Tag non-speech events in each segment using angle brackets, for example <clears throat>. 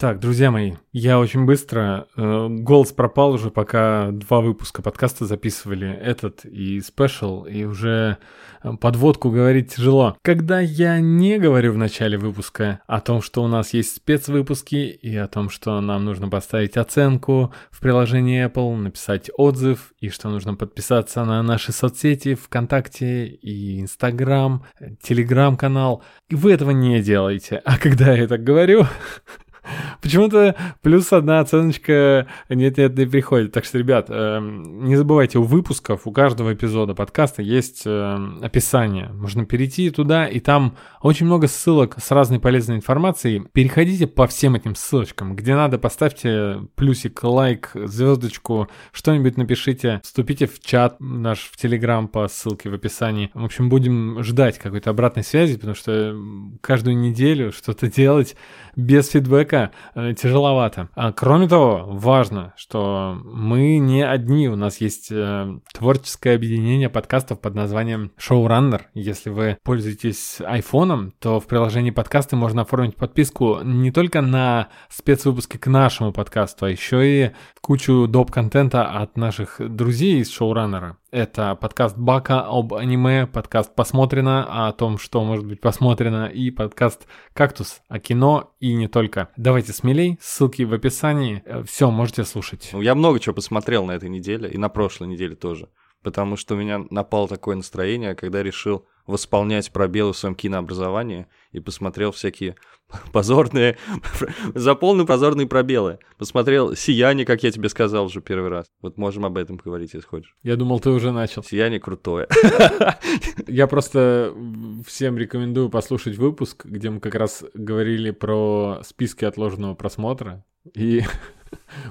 Так, друзья мои, я очень быстро. Э, голос пропал уже, пока два выпуска подкаста записывали, этот и спешл, и уже э, подводку говорить тяжело. Когда я не говорю в начале выпуска о том, что у нас есть спецвыпуски, и о том, что нам нужно поставить оценку в приложении Apple, написать отзыв, и что нужно подписаться на наши соцсети ВКонтакте и Инстаграм, Телеграм-канал, и вы этого не делаете. А когда я так говорю, <laughs> <laughs> Почему-то плюс одна оценочка нет-нет, не приходит. Так что, ребят, эм, не забывайте, у выпусков, у каждого эпизода подкаста есть эм, описание. Можно перейти туда, и там очень много ссылок с разной полезной информацией. Переходите по всем этим ссылочкам. Где надо, поставьте плюсик, лайк, звездочку, что-нибудь напишите. Вступите в чат наш в Телеграм по ссылке в описании. В общем, будем ждать какой-то обратной связи, потому что каждую неделю что-то делать без фидбэка э, тяжеловато. А, кроме того, важно, что мы не одни. У нас есть э, творческое объединение подкастов под названием Showrunner. Если вы пользуетесь айфоном, то в приложении подкасты можно оформить подписку не только на спецвыпуски к нашему подкасту, а еще и кучу доп-контента от наших друзей из Showrunner. Это подкаст Бака об аниме, подкаст «Посмотрено» о том, что может быть посмотрено, и подкаст «Кактус» о кино и не только. Давайте смелей, ссылки в описании. Все, можете слушать. Ну, я много чего посмотрел на этой неделе, и на прошлой неделе тоже. Потому что у меня напало такое настроение, когда решил восполнять пробелы в своем кинообразовании и посмотрел всякие <laughs> позорные, <laughs> заполненные позорные пробелы. Посмотрел «Сияние», как я тебе сказал уже первый раз. Вот можем об этом говорить, если хочешь. Я думал, ты уже начал. «Сияние» крутое. <laughs> Я просто всем рекомендую послушать выпуск, где мы как раз говорили про списки отложенного просмотра. И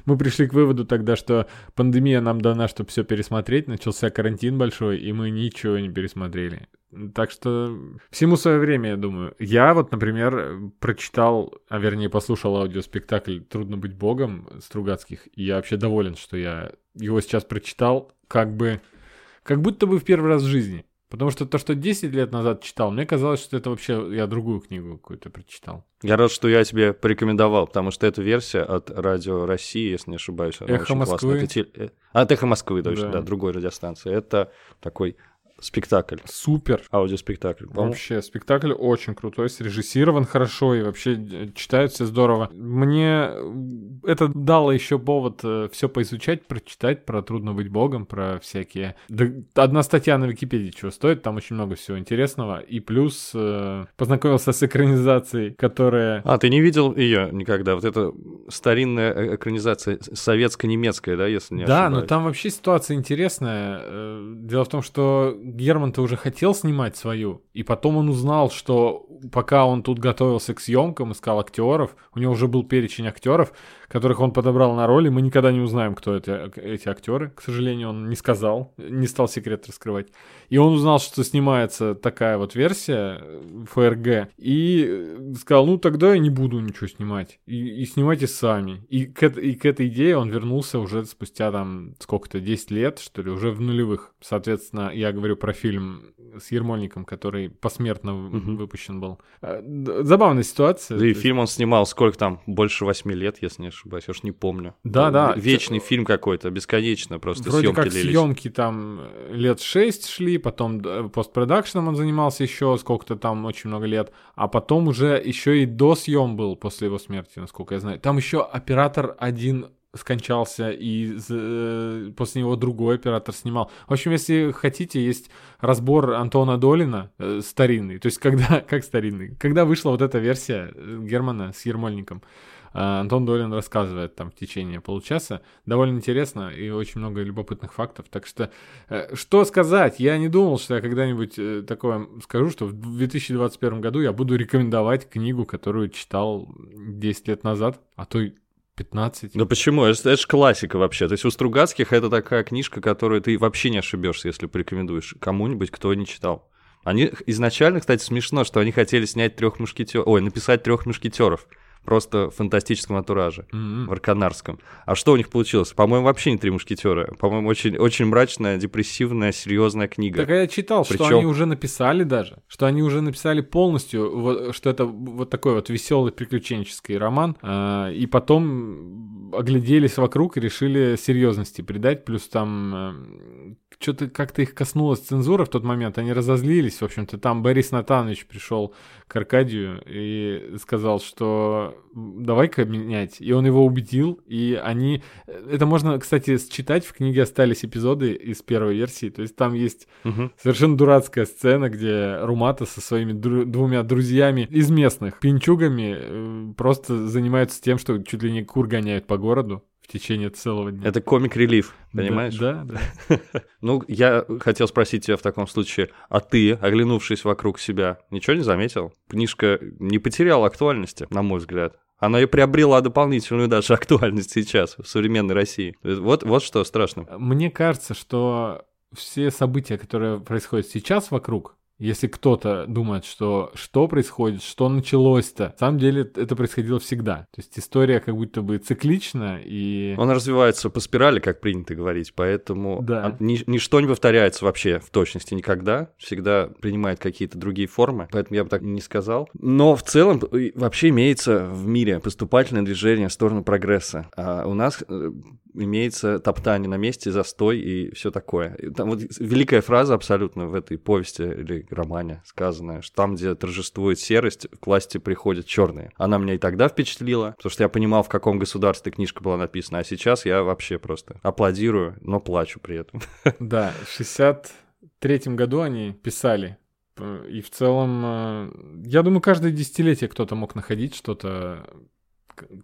мы пришли к выводу тогда, что пандемия нам дана, чтобы все пересмотреть, начался карантин большой, и мы ничего не пересмотрели. Так что всему свое время, я думаю. Я вот, например, прочитал, а вернее послушал аудиоспектакль «Трудно быть богом» Стругацких, и я вообще доволен, что я его сейчас прочитал, как бы, как будто бы в первый раз в жизни. Потому что то, что 10 лет назад читал, мне казалось, что это вообще я другую книгу какую-то прочитал. Я рад, что я тебе порекомендовал, потому что эта версия от Радио России, если не ошибаюсь, она Эхо очень Москвы. классная. Это те... От Эхо Москвы, точно, да. да, другой радиостанции. Это такой спектакль. Супер. Аудиоспектакль. Вообще, спектакль очень крутой, срежиссирован хорошо и вообще э, читают все здорово. Мне это дало еще повод э, все поизучать, прочитать про трудно быть богом, про всякие... Да, одна статья на Википедии чего стоит, там очень много всего интересного. И плюс э, познакомился с экранизацией, которая... А, ты не видел ее никогда? Вот это старинная э, экранизация советско-немецкая, да, если не да, ошибаюсь? Да, но там вообще ситуация интересная. Дело в том, что Герман-то уже хотел снимать свою, и потом он узнал, что пока он тут готовился к съемкам, искал актеров, у него уже был перечень актеров, которых он подобрал на роли, мы никогда не узнаем, кто это, эти актеры, к сожалению, он не сказал, не стал секрет раскрывать. И он узнал, что снимается такая вот версия ФРГ, и сказал, ну тогда я не буду ничего снимать, и, и снимайте сами. И к, и к этой идее он вернулся уже спустя там сколько-то, 10 лет, что ли, уже в нулевых. Соответственно, я говорю про фильм с Ермольником, который посмертно угу. выпущен был. А, забавная ситуация. Да и фильм он снимал сколько там, больше восьми лет, если не ошибаюсь, я уж не помню. Да, да. Вечный фильм какой-то, бесконечно, просто Вроде съемки как длились. съемки там лет шесть шли, потом постпродакшеном он занимался еще сколько-то там, очень много лет, а потом уже еще и до съем был после его смерти, насколько я знаю. Там еще оператор один скончался, и э, после него другой оператор снимал. В общем, если хотите, есть разбор Антона Долина э, старинный. То есть, когда, <laughs> как старинный? Когда вышла вот эта версия э, Германа с Ермольником, э, Антон Долин рассказывает там в течение получаса. Довольно интересно и очень много любопытных фактов. Так что, э, что сказать? Я не думал, что я когда-нибудь э, такое скажу, что в 2021 году я буду рекомендовать книгу, которую читал 10 лет назад, а то 15. Да почему? Это, это же классика вообще. То есть у Стругацких это такая книжка, которую ты вообще не ошибешься, если порекомендуешь кому-нибудь, кто не читал. Они изначально, кстати, смешно, что они хотели снять трех мушкетеров, ой, написать трех мушкетеров. Просто фантастическом антураже, М-м. в Арканарском. А что у них получилось? По-моему, вообще не «Три мушкетера». По-моему, очень, очень мрачная, депрессивная, серьезная книга. Так я читал, что Причем- они уже написали даже, что они уже написали полностью, вот, что это вот такой вот веселый приключенческий роман, а, и потом огляделись вокруг и решили серьезности придать, плюс там что-то как-то их коснулась цензура в тот момент, они разозлились, в общем-то, там Борис Натанович пришел к Аркадию и сказал, что давай-ка менять, и он его убедил, и они... Это можно, кстати, считать, в книге остались эпизоды из первой версии, то есть там есть Мгм. Совершенно дурацкая сцена, где Румата со своими дру- двумя друзьями из местных пинчугами э, просто занимаются тем, что чуть ли не кур гоняют по городу в течение целого дня. Это комик-релив, понимаешь? Да, да. <laughs> Ну, я хотел спросить тебя в таком случае, а ты, оглянувшись вокруг себя, ничего не заметил? Книжка не потеряла актуальности, на мой взгляд. Она и приобрела дополнительную даже <laughs> актуальность сейчас, в современной России. Вот, вот что страшно. Мне кажется, что все события, которые происходят сейчас вокруг, если кто-то думает, что что происходит, что началось-то, на самом деле это происходило всегда. То есть история как будто бы циклична и... Он развивается по спирали, как принято говорить, поэтому Да. ни- ничто не повторяется вообще в точности никогда, всегда принимает какие-то другие формы, поэтому я бы так не сказал. Но в целом э, вообще имеется в мире поступательное движение в сторону прогресса. А у нас э, имеется топтание на месте, застой и все такое. Там вот великая фраза абсолютно в этой повести или романе сказанная, что там, где торжествует серость, к власти приходят черные. Она меня и тогда впечатлила, потому что я понимал, в каком государстве книжка была написана, а сейчас я вообще просто аплодирую, но плачу при этом. <laughs> Да, в 63 году они писали. И в целом, э, я думаю, каждое десятилетие кто-то мог находить что-то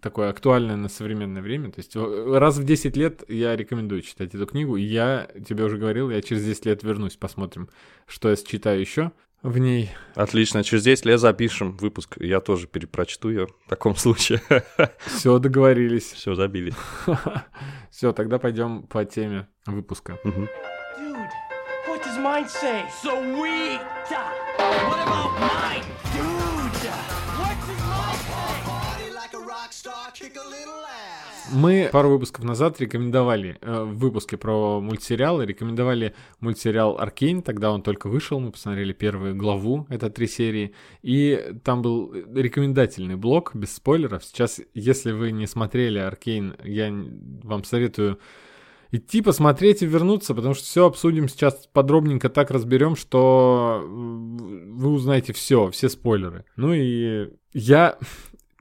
такое актуальное на современное время. То есть э, раз в 10 лет я рекомендую читать эту книгу. И я тебе уже говорил, я через 10 лет вернусь, посмотрим, что я читаю еще в ней. Отлично, через 10 лет запишем выпуск, я тоже перепрочту ее в таком <laughs> случае. Все, договорились. Все, забили. <laughs> Все, тогда пойдем по теме выпуска. Мгм. Dude, Мы пару выпусков назад рекомендовали, э, в выпуске про мультсериалы, рекомендовали мультсериал «Аркейн», тогда он только вышел, мы посмотрели первую главу, это три серии, и там был рекомендательный блок, без спойлеров. Сейчас, если вы не смотрели «Аркейн», я вам советую идти посмотреть и вернуться, потому что все обсудим сейчас подробненько, так разберем, что вы узнаете все, все спойлеры. Ну и я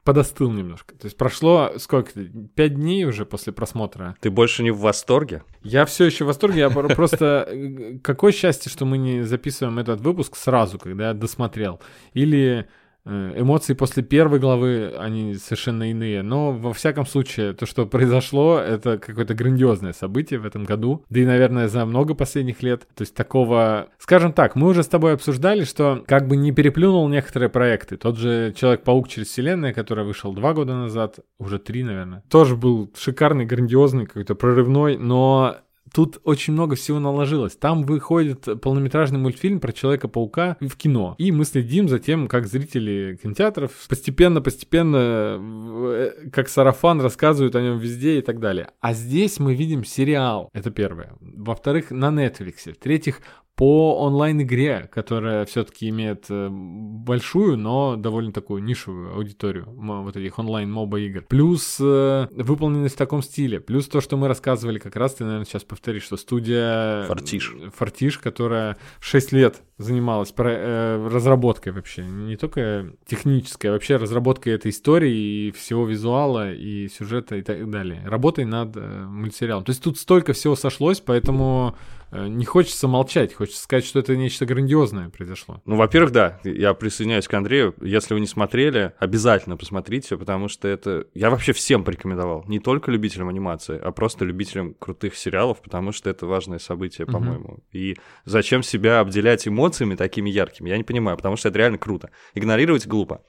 подостыл немножко. То есть прошло сколько? Пять дней уже после просмотра. Ты больше не в восторге? Я все еще в восторге. Я про- просто э, какое счастье, что мы не записываем этот выпуск сразу, когда я досмотрел. Или эмоции после первой главы, они совершенно иные. Но во всяком случае, то, что произошло, это какое-то грандиозное событие в этом году. Да и, наверное, за много последних лет. То есть такого... Скажем так, мы уже с тобой обсуждали, что как бы не переплюнул некоторые проекты. Тот же Человек-паук через вселенную, который вышел два года назад, уже три, наверное, тоже был шикарный, грандиозный, какой-то прорывной, но Тут очень много всего наложилось. Там выходит полнометражный мультфильм про Человека-паука в кино. И мы следим за тем, как зрители кинотеатров постепенно-постепенно, как сарафан, рассказывают о нем везде и так далее. А здесь мы видим сериал. Это первое. Во-вторых, на Netflix. В-третьих, по онлайн-игре, которая все-таки имеет э, большую, но довольно такую нишевую аудиторию вот этих онлайн-моба игр. Плюс э, выполненность в таком стиле. Плюс то, что мы рассказывали как раз, ты, наверное, сейчас повторишь, что студия... Фортиш. Фортиш, которая 6 лет занималась э, разработкой вообще. Не только технической, а вообще разработкой этой истории и всего визуала, и сюжета и так далее. Работой над э, мультсериалом. То есть тут столько всего сошлось, поэтому э, не хочется молчать, хочется сказать, что это нечто грандиозное произошло. Ну, во-первых, да, я присоединяюсь к Андрею. Если вы не смотрели, обязательно посмотрите, потому что это... Я вообще всем порекомендовал. Не только любителям анимации, а просто любителям крутых сериалов, потому что это важное событие, по-моему. И зачем себя обделять эмоциями такими яркими, я не понимаю, потому что это реально круто. Игнорировать глупо.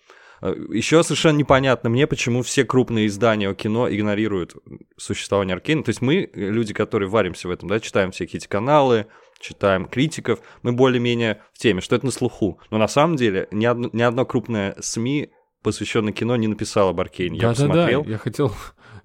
Еще совершенно непонятно мне, почему все крупные издания о кино игнорируют существование Аркейна. То есть мы, люди, которые варимся в этом, да, читаем всякие эти каналы, читаем критиков, мы более-менее в теме, что это на слуху. Но на самом деле ни одно, ни одно крупное СМИ посвященный кино, не написал об Аркейне. Я Да-да-да, посмотрел. я хотел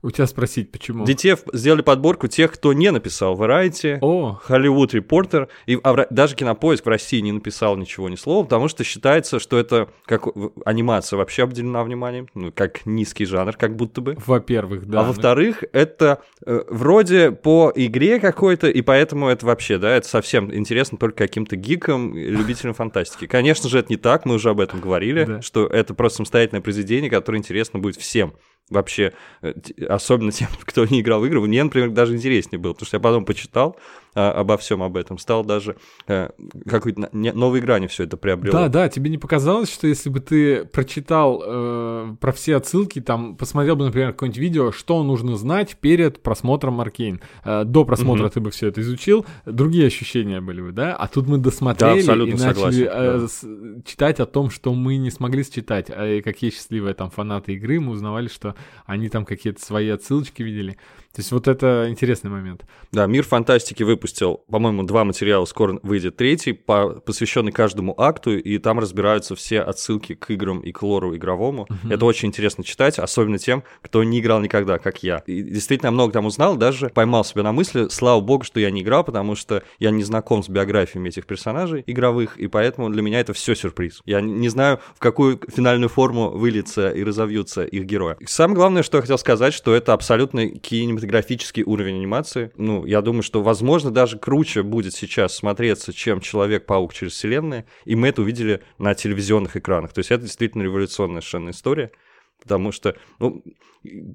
у тебя спросить, почему. Детев сделали подборку тех, кто не написал Variety, О, Hollywood Reporter, и а даже Кинопоиск в России не написал ничего, ни слова, потому что считается, что это как анимация вообще обделена вниманием, ну, как низкий жанр, как будто бы. во-первых, да. а ну, во-вторых, это э, вроде по игре какой-то, и поэтому это вообще, да, это совсем интересно только каким-то гикам, любителям фантастики. Конечно же, это не так, мы уже об этом говорили, Да. что это просто самостоятельное произведение, которое интересно будет всем. Вообще, э, особенно тем, <laughs> кто не играл в игры. Мне, например, даже интереснее было, потому что я потом почитал а, обо всем об этом, стал даже э, какой-то не- новой грани все это приобрело. Да, да, тебе не показалось, что если бы ты прочитал э, про все отсылки, там, посмотрел бы, например, какое-нибудь видео, что нужно знать перед просмотром Аркейн. Э, до просмотра Мгм. ты бы все это изучил, другие ощущения были бы, да? А тут мы досмотрели Да, и начали согласен, э, да. с- читать о том, что мы не смогли считать. А какие счастливые там фанаты игры, мы узнавали, что они там какие-то свои отсылочки видели. То есть вот это интересный момент. Да, Мир фантастики выпустил, по-моему, два материала, скоро выйдет третий, по- посвященный каждому акту, и там разбираются все отсылки к играм и к лору игровому. Это очень интересно читать, особенно тем, кто не играл никогда, как я. И действительно много там узнал, даже поймал себя на мысли, слава богу, что я не играл, потому что я не знаком с биографиями этих персонажей игровых, и поэтому для меня это все сюрприз. Я не- не знаю, в какую финальную форму выльется и разовьются их герои. Самое главное, что я хотел сказать, что это абсолютно кинематографический уровень анимации. Ну, я думаю, что, возможно, даже круче будет сейчас смотреться, чем Человек-паук через вселенные, и мы это увидели на телевизионных экранах. То есть это действительно революционная совершенно история. Потому что, ну,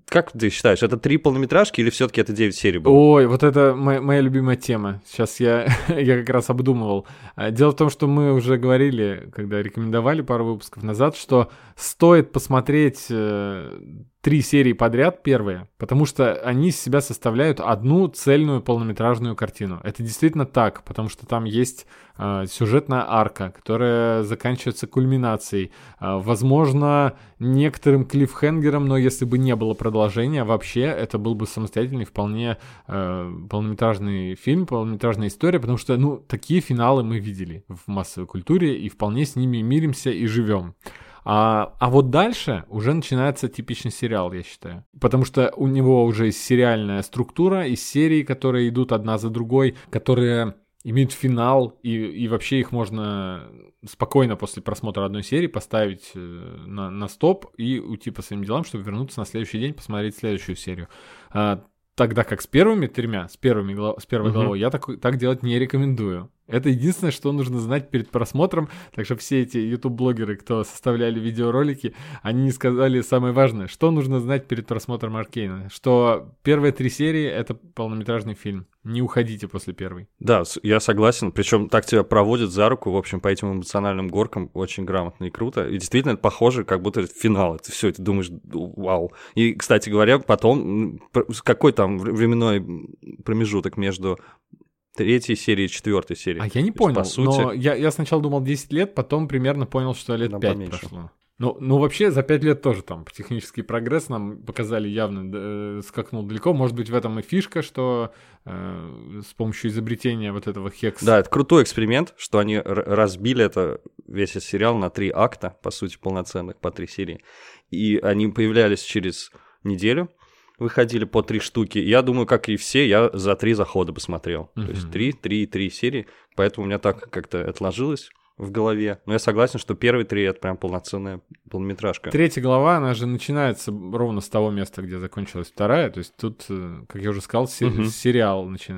как ты считаешь, это три полнометражки или все-таки это 9 серий было? Ой, вот это моя, моя любимая тема. Сейчас я, <laughs> я как раз обдумывал. А, Дело в том, что мы уже говорили, когда рекомендовали пару выпусков назад, что стоит посмотреть э, три серии подряд, первые, потому что они из себя составляют одну цельную полнометражную картину. Это действительно так, потому что там есть э, сюжетная арка, которая заканчивается кульминацией. А, возможно, некоторым клиффхенгером, но если бы не было продолжения, вообще это был бы самостоятельный вполне э, полнометражный фильм, полнометражная история, потому что, ну, такие финалы мы видели в массовой культуре и вполне с ними миримся и живем. А, а вот дальше уже начинается типичный сериал, я считаю. Потому что у него уже есть сериальная структура, из серий, которые идут одна за другой, которые имеют финал, и, и вообще их можно спокойно после просмотра одной серии поставить э, на, на стоп и уйти по своим делам, чтобы вернуться на следующий день, посмотреть следующую серию. А, тогда как с первыми тремя, с, первыми, с первой Мгм. главой, я так, так делать не рекомендую. Это единственное, что нужно знать перед просмотром. Так что все эти YouTube-блогеры, кто составляли видеоролики, они не сказали самое важное. Что нужно знать перед просмотром Аркейна? Что первые три серии — это полнометражный фильм. Не уходите после первой. Да, я согласен. Причем так тебя проводят за руку, в общем, по этим эмоциональным горкам очень грамотно и круто. И действительно, это похоже, как будто это финал. Это все, ты думаешь, «Ду- вау. И, кстати говоря, потом, какой там вр- временной промежуток между третьей серией и четвертой серией? А я не То есть, понял, По сути, но я, я сначала думал 10 лет, потом примерно понял, что лет Нам 5 поменьше. прошло. Ну, ну, вообще, за 5 лет тоже там технический прогресс нам показали явно, э, скакнул далеко. Может быть, в этом и фишка, что э, с помощью изобретения вот этого хекс... Да, это крутой эксперимент, что они р- разбили это, весь этот сериал на три акта, по сути, полноценных, по три серии. И они появлялись через неделю, выходили по три штуки. Я думаю, как и все, я за три захода посмотрел. То есть три, три, три серии. Поэтому у меня так как-то отложилось в голове. Но я согласен, что первые три это прям полноценная полнометражка. Третья глава, она же начинается ровно с того места, где закончилась вторая. То есть тут, э, как я уже сказал, се- Мгм. сериал начи-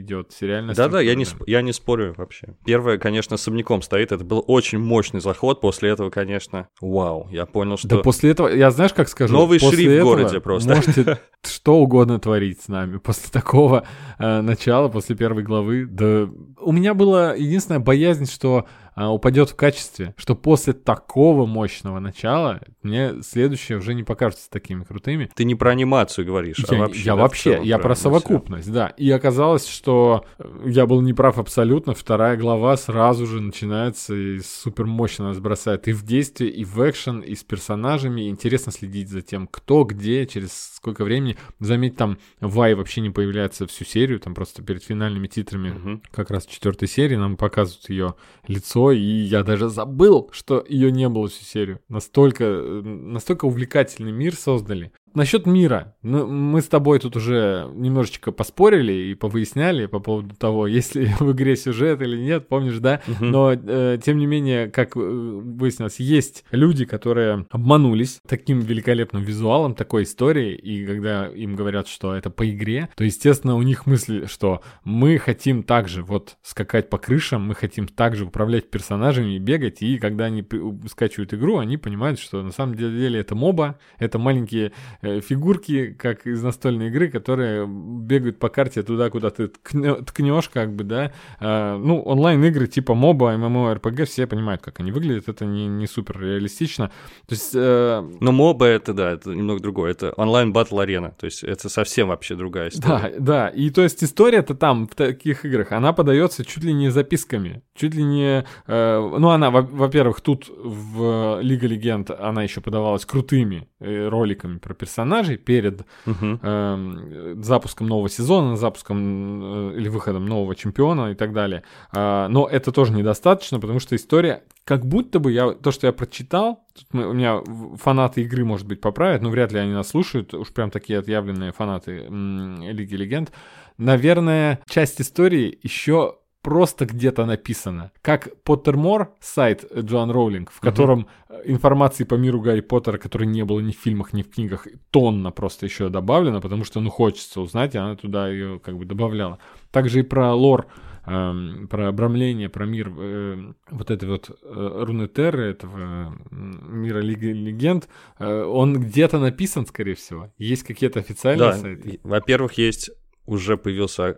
идет, сериальная Да-да, я не, сп- я не спорю вообще. Первое, конечно, особняком стоит. Это был очень мощный заход. После этого, конечно, вау. Я понял, что... Да после этого, я знаешь, как скажу? Новый после шрифт в городе просто. Можете <laughs> что угодно творить с нами. После такого э, начала, после первой главы, да... У меня была единственная боязнь, что э, упадет в качестве, что после такого мощного начала мне следующие уже не покажутся такими крутыми. Ты не про анимацию говоришь, а Я, вообще. я да, вообще, целом я про совокупность, да. И оказалось, что э, я был неправ абсолютно. Вторая глава сразу же начинается и супер мощно нас бросает и в действие, и в экшен, и с персонажами. И интересно следить за тем, кто, где, через сколько времени. Заметь, там Вай вообще не появляется всю серию, там просто перед финальными титрами Мгм. как раз четвертой серии нам показывают ее лицо и я даже забыл, что ее не было всю серию. Настолько, э, настолько увлекательный мир создали. Насчет мира. Ну, мы с тобой тут уже немножечко поспорили и повыясняли по поводу того, <laughs> есть ли в игре сюжет или нет, помнишь, да? Но, э, тем не менее, как э, выяснилось, есть люди, которые обманулись таким великолепным визуалом, такой историей, и когда им говорят, что это по игре, то, естественно, у них мысли, что мы хотим также вот скакать по крышам, мы хотим также управлять персонажами и бегать, и когда они скачивают игру, они понимают, что на самом деле это моба, это маленькие фигурки, как из настольной игры, которые бегают по карте туда, куда ты ткнешь, как бы, да. А, ну, онлайн-игры типа моба, MMORPG, все понимают, как они выглядят, это не, не супер реалистично. То есть, э, Но моба это, да, это немного другое. Это онлайн батл арена. То есть это совсем вообще другая история. Да, да. И то есть история-то там, в таких играх, она подается чуть ли не записками. Чуть ли не... э, ну, она, во- во-первых, тут в Лига Легенд она еще подавалась крутыми э, роликами про персонажей перед Мгм. эм, запуском нового сезона, запуском э, или выходом нового чемпиона и так далее. А, но это тоже недостаточно, потому что история, как будто бы я то, что я прочитал, тут мы- у меня фанаты игры, может быть, поправят, но вряд ли они нас слушают, уж прям такие отъявленные фанаты м, Лиги Легенд. Наверное, часть истории еще просто где-то написано. Как Поттермор, сайт Джоан Роулинг, в котором э, информации по миру Гарри Поттера, которой не было ни в фильмах, ни в книгах, тонна просто еще добавлено, потому что, ну, хочется узнать, и она туда ее как бы добавляла. Также и про лор, эм, про обрамление, про мир э, вот этой вот э, руны Терры, этого м, мира Легенд, э, он где-то написан, скорее всего. Есть какие-то официальные Да, сайты? во-первых, есть уже появился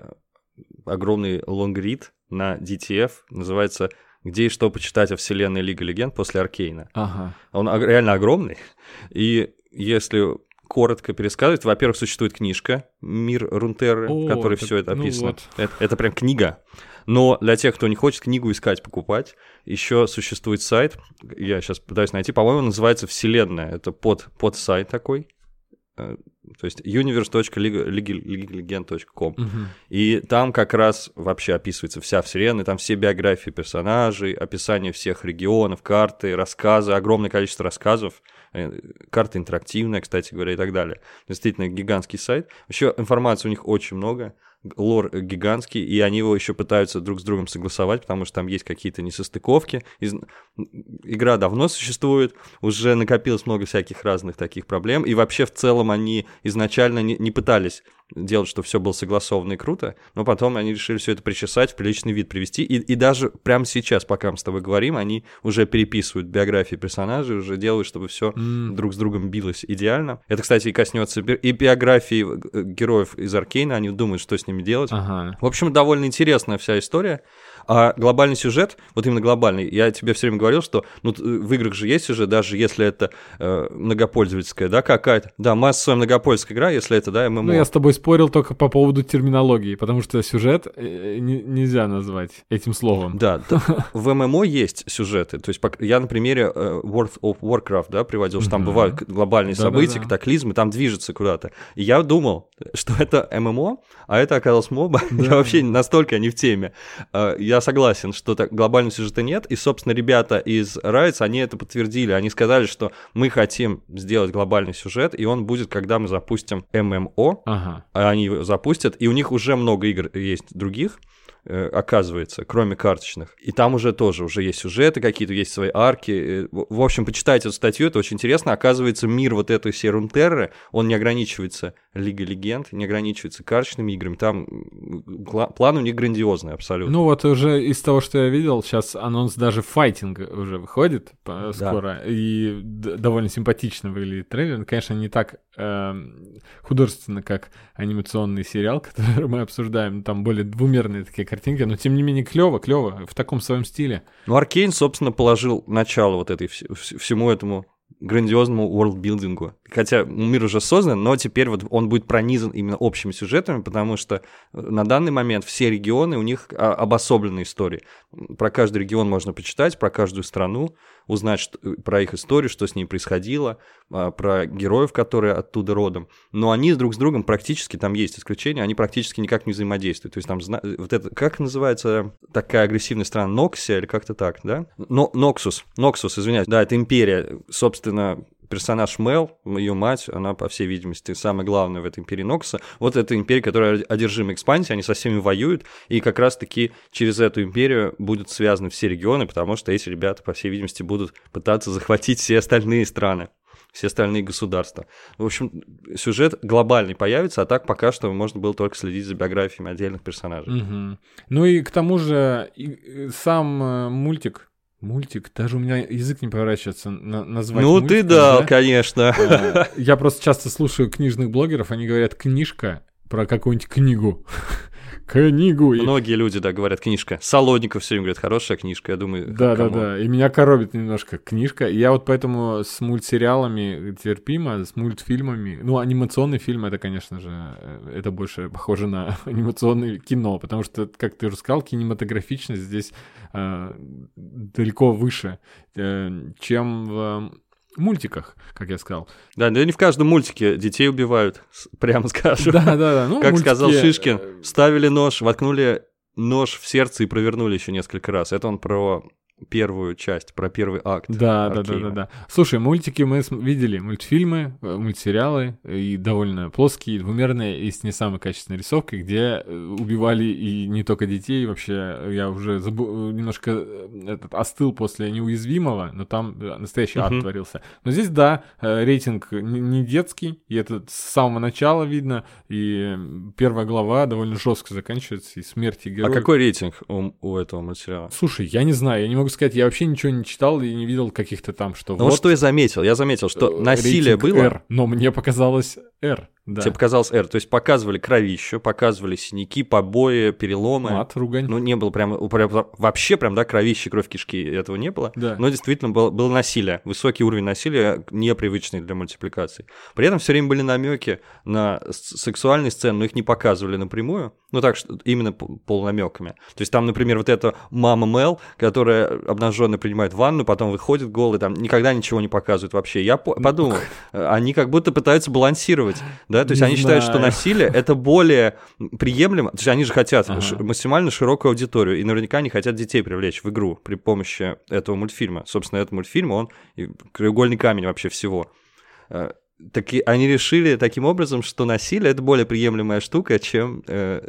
огромный лонгрид на DTF, называется «Где и что почитать о вселенной Лига Легенд после Аркейна». Ага. Он реально огромный, и если коротко пересказывать, во-первых, существует книжка «Мир Рунтерры», О, в которой так- все это ну описано. вот. это, это прям книга. Но для тех, кто не хочет книгу искать, покупать, еще существует сайт, я сейчас пытаюсь найти, по-моему, называется «Вселенная». Это под, под сайт такой, э, то есть universe.legend.com. Мгм. И там как раз вообще описывается вся вселенная, там все биографии персонажей, описание всех регионов, карты, рассказы, огромное количество рассказов, э, карта интерактивная, кстати говоря, и так далее. Действительно, гигантский сайт. Вообще информации у них очень много, лор гигантский, и они его еще пытаются друг с другом согласовать, потому что там есть какие-то несостыковки. Из- Игра давно существует, уже накопилось много всяких разных таких проблем, и вообще в целом они изначально не, не пытались делать, что все было согласовано и круто, но потом они решили все это причесать, в приличный вид привести, и, и даже прямо сейчас, пока мы с тобой говорим, они уже переписывают биографии персонажей, уже делают, чтобы все М. друг с другом билось идеально. Это, кстати, и коснется и биографии э, героев из Аркейна, они думают, что с ними делать. Ага. В общем, довольно интересная вся история. А глобальный сюжет, вот именно глобальный, я тебе все время говорил, что ну, в играх же есть сюжет, даже если это э, многопользовательская, да, какая-то, да, массовая многопользовательская игра, если это, да, ММО. Ну, я с тобой спорил только по поводу терминологии, потому что сюжет э, не- нельзя назвать этим словом. Да, в ММО есть сюжеты. То есть я на примере э, World of Warcraft, да, приводил, что там бывают глобальные события, катаклизмы, там движется куда-то. И я думал, что это ММО, а это оказалось моба. <laughs> Я вообще настолько не в теме. Э, Я согласен, что так, глобального сюжета нет. И, собственно, ребята из Riot, они это подтвердили. Они сказали, что мы хотим сделать глобальный сюжет, и он будет, когда мы запустим ММО, Ага. а они его запустят, и у них уже много игр есть других, оказывается, кроме карточных. И там уже тоже уже есть сюжеты какие-то, есть свои арки. Э, В общем, почитайте эту статью, это очень интересно. Оказывается, мир вот этой всей Рунтерры, он не ограничивается Лигой Легенд, не ограничивается карточными играми. Там план у них грандиозный абсолютно. Ну вот уже из того, что я видел, сейчас анонс даже файтинг уже выходит по- Да. скоро, и довольно симпатично выглядит трейлер. Конечно, не так эм, художественно, как анимационный сериал, <laughs> который мы обсуждаем. Там более двумерные такие картинки, но тем не менее клево, клево, в таком своем стиле. Ну, Аркейн, собственно, положил начало вот этой вс- вс- всему этому грандиозному ворлдбилдингу. Хотя мир уже создан, но теперь вот он будет пронизан именно общими сюжетами, потому что э, на данный момент все регионы, у них а, обособленные истории. Про каждый регион можно почитать, про каждую страну. узнать что- про их историю, что с ней происходило, а, про героев, которые оттуда родом. Но они друг с другом практически, там есть исключения, они практически никак не взаимодействуют. То есть там, вот это, как называется такая агрессивная страна, Ноксия или как-то так, да? Но, Ноксус, Ноксус, извиняюсь. Да, это империя, собственно, персонаж Мел, ее мать, она, по всей видимости, самая главная в этой империи Нокса. Вот эта империя, которая одержима экспансией, они со всеми воюют, и как раз-таки через эту империю будут связаны все регионы, потому что эти ребята, по всей видимости, будут пытаться захватить все остальные страны все остальные государства. В общем, сюжет глобальный появится, а так пока что можно было только следить за биографиями отдельных персонажей. Мгм. Ну и к тому же э, сам э, мультик, мультик, даже у меня язык не поворачивается на- назвать ну, ты мультиком, дал, да? конечно. Э, Я просто часто слушаю книжных блогеров, они говорят книжка про какую-нибудь книгу. <laughs> Книгу. Многие люди, да, говорят, книжка. Солодников все время говорят, хорошая книжка, я думаю, Да, да, камон. да. И меня коробит немножко книжка. И я вот поэтому с мультсериалами терпимо, с мультфильмами. Ну, анимационный фильм это, конечно же, э, это больше похоже на <laughs> анимационное кино, потому что, как ты уже сказал, кинематографичность здесь э, далеко выше, э, чем в мультиках, как я сказал. Да, да не в каждом мультике детей убивают, прямо <laughs> скажем. Да, да, да. Ну, Как мультики, сказал Шишкин, э, вставили нож, воткнули нож в сердце и провернули еще несколько раз. Это он про первую часть, про первый акт. Да, да, да, да, да. Слушай, мультики мы видели, мультфильмы, э, мультсериалы, э, и довольно плоские, двумерные, и с не самой качественной рисовкой, где э, убивали и не только детей, вообще я уже забу- немножко этот, остыл после неуязвимого, но там настоящий ад Мгм. творился. Но здесь, да, рейтинг не детский, и это с самого начала видно, и первая глава довольно жестко заканчивается, и смерти А героев. какой рейтинг у, у этого мультсериала? Слушай, я не знаю, я не могу сказать, я вообще ничего не читал и не видел каких-то там, что Ну вот что я заметил. Я заметил, что э, насилие было. R, но мне показалось R, да. Тебе показалось R. То есть показывали кровищу, показывали синяки, побои, переломы. Мат, ругань. Ну, не было прям, прям вообще прям, да, кровище, кровь кишки, этого не было. Да. Но действительно было, было насилие, высокий уровень насилия, непривычный для мультипликации. При этом все время были намеки на сексуальные сцены, но их не показывали напрямую. Ну так, что именно полунамеками. То есть там, например, вот эта мама Мел, которая обнаженно принимает ванну, потом выходит голый, там никогда ничего не показывают вообще. Я по- подумал, э, они как будто пытаются балансировать, да, то есть Не они считают, что знаю. насилие это более приемлемо, то есть они же хотят Ага. максимально широкую аудиторию, и наверняка они хотят детей привлечь в игру при помощи этого мультфильма. Собственно, этот мультфильм, он краеугольный камень вообще всего. Таки, они решили таким образом, что насилие это более приемлемая штука, чем э,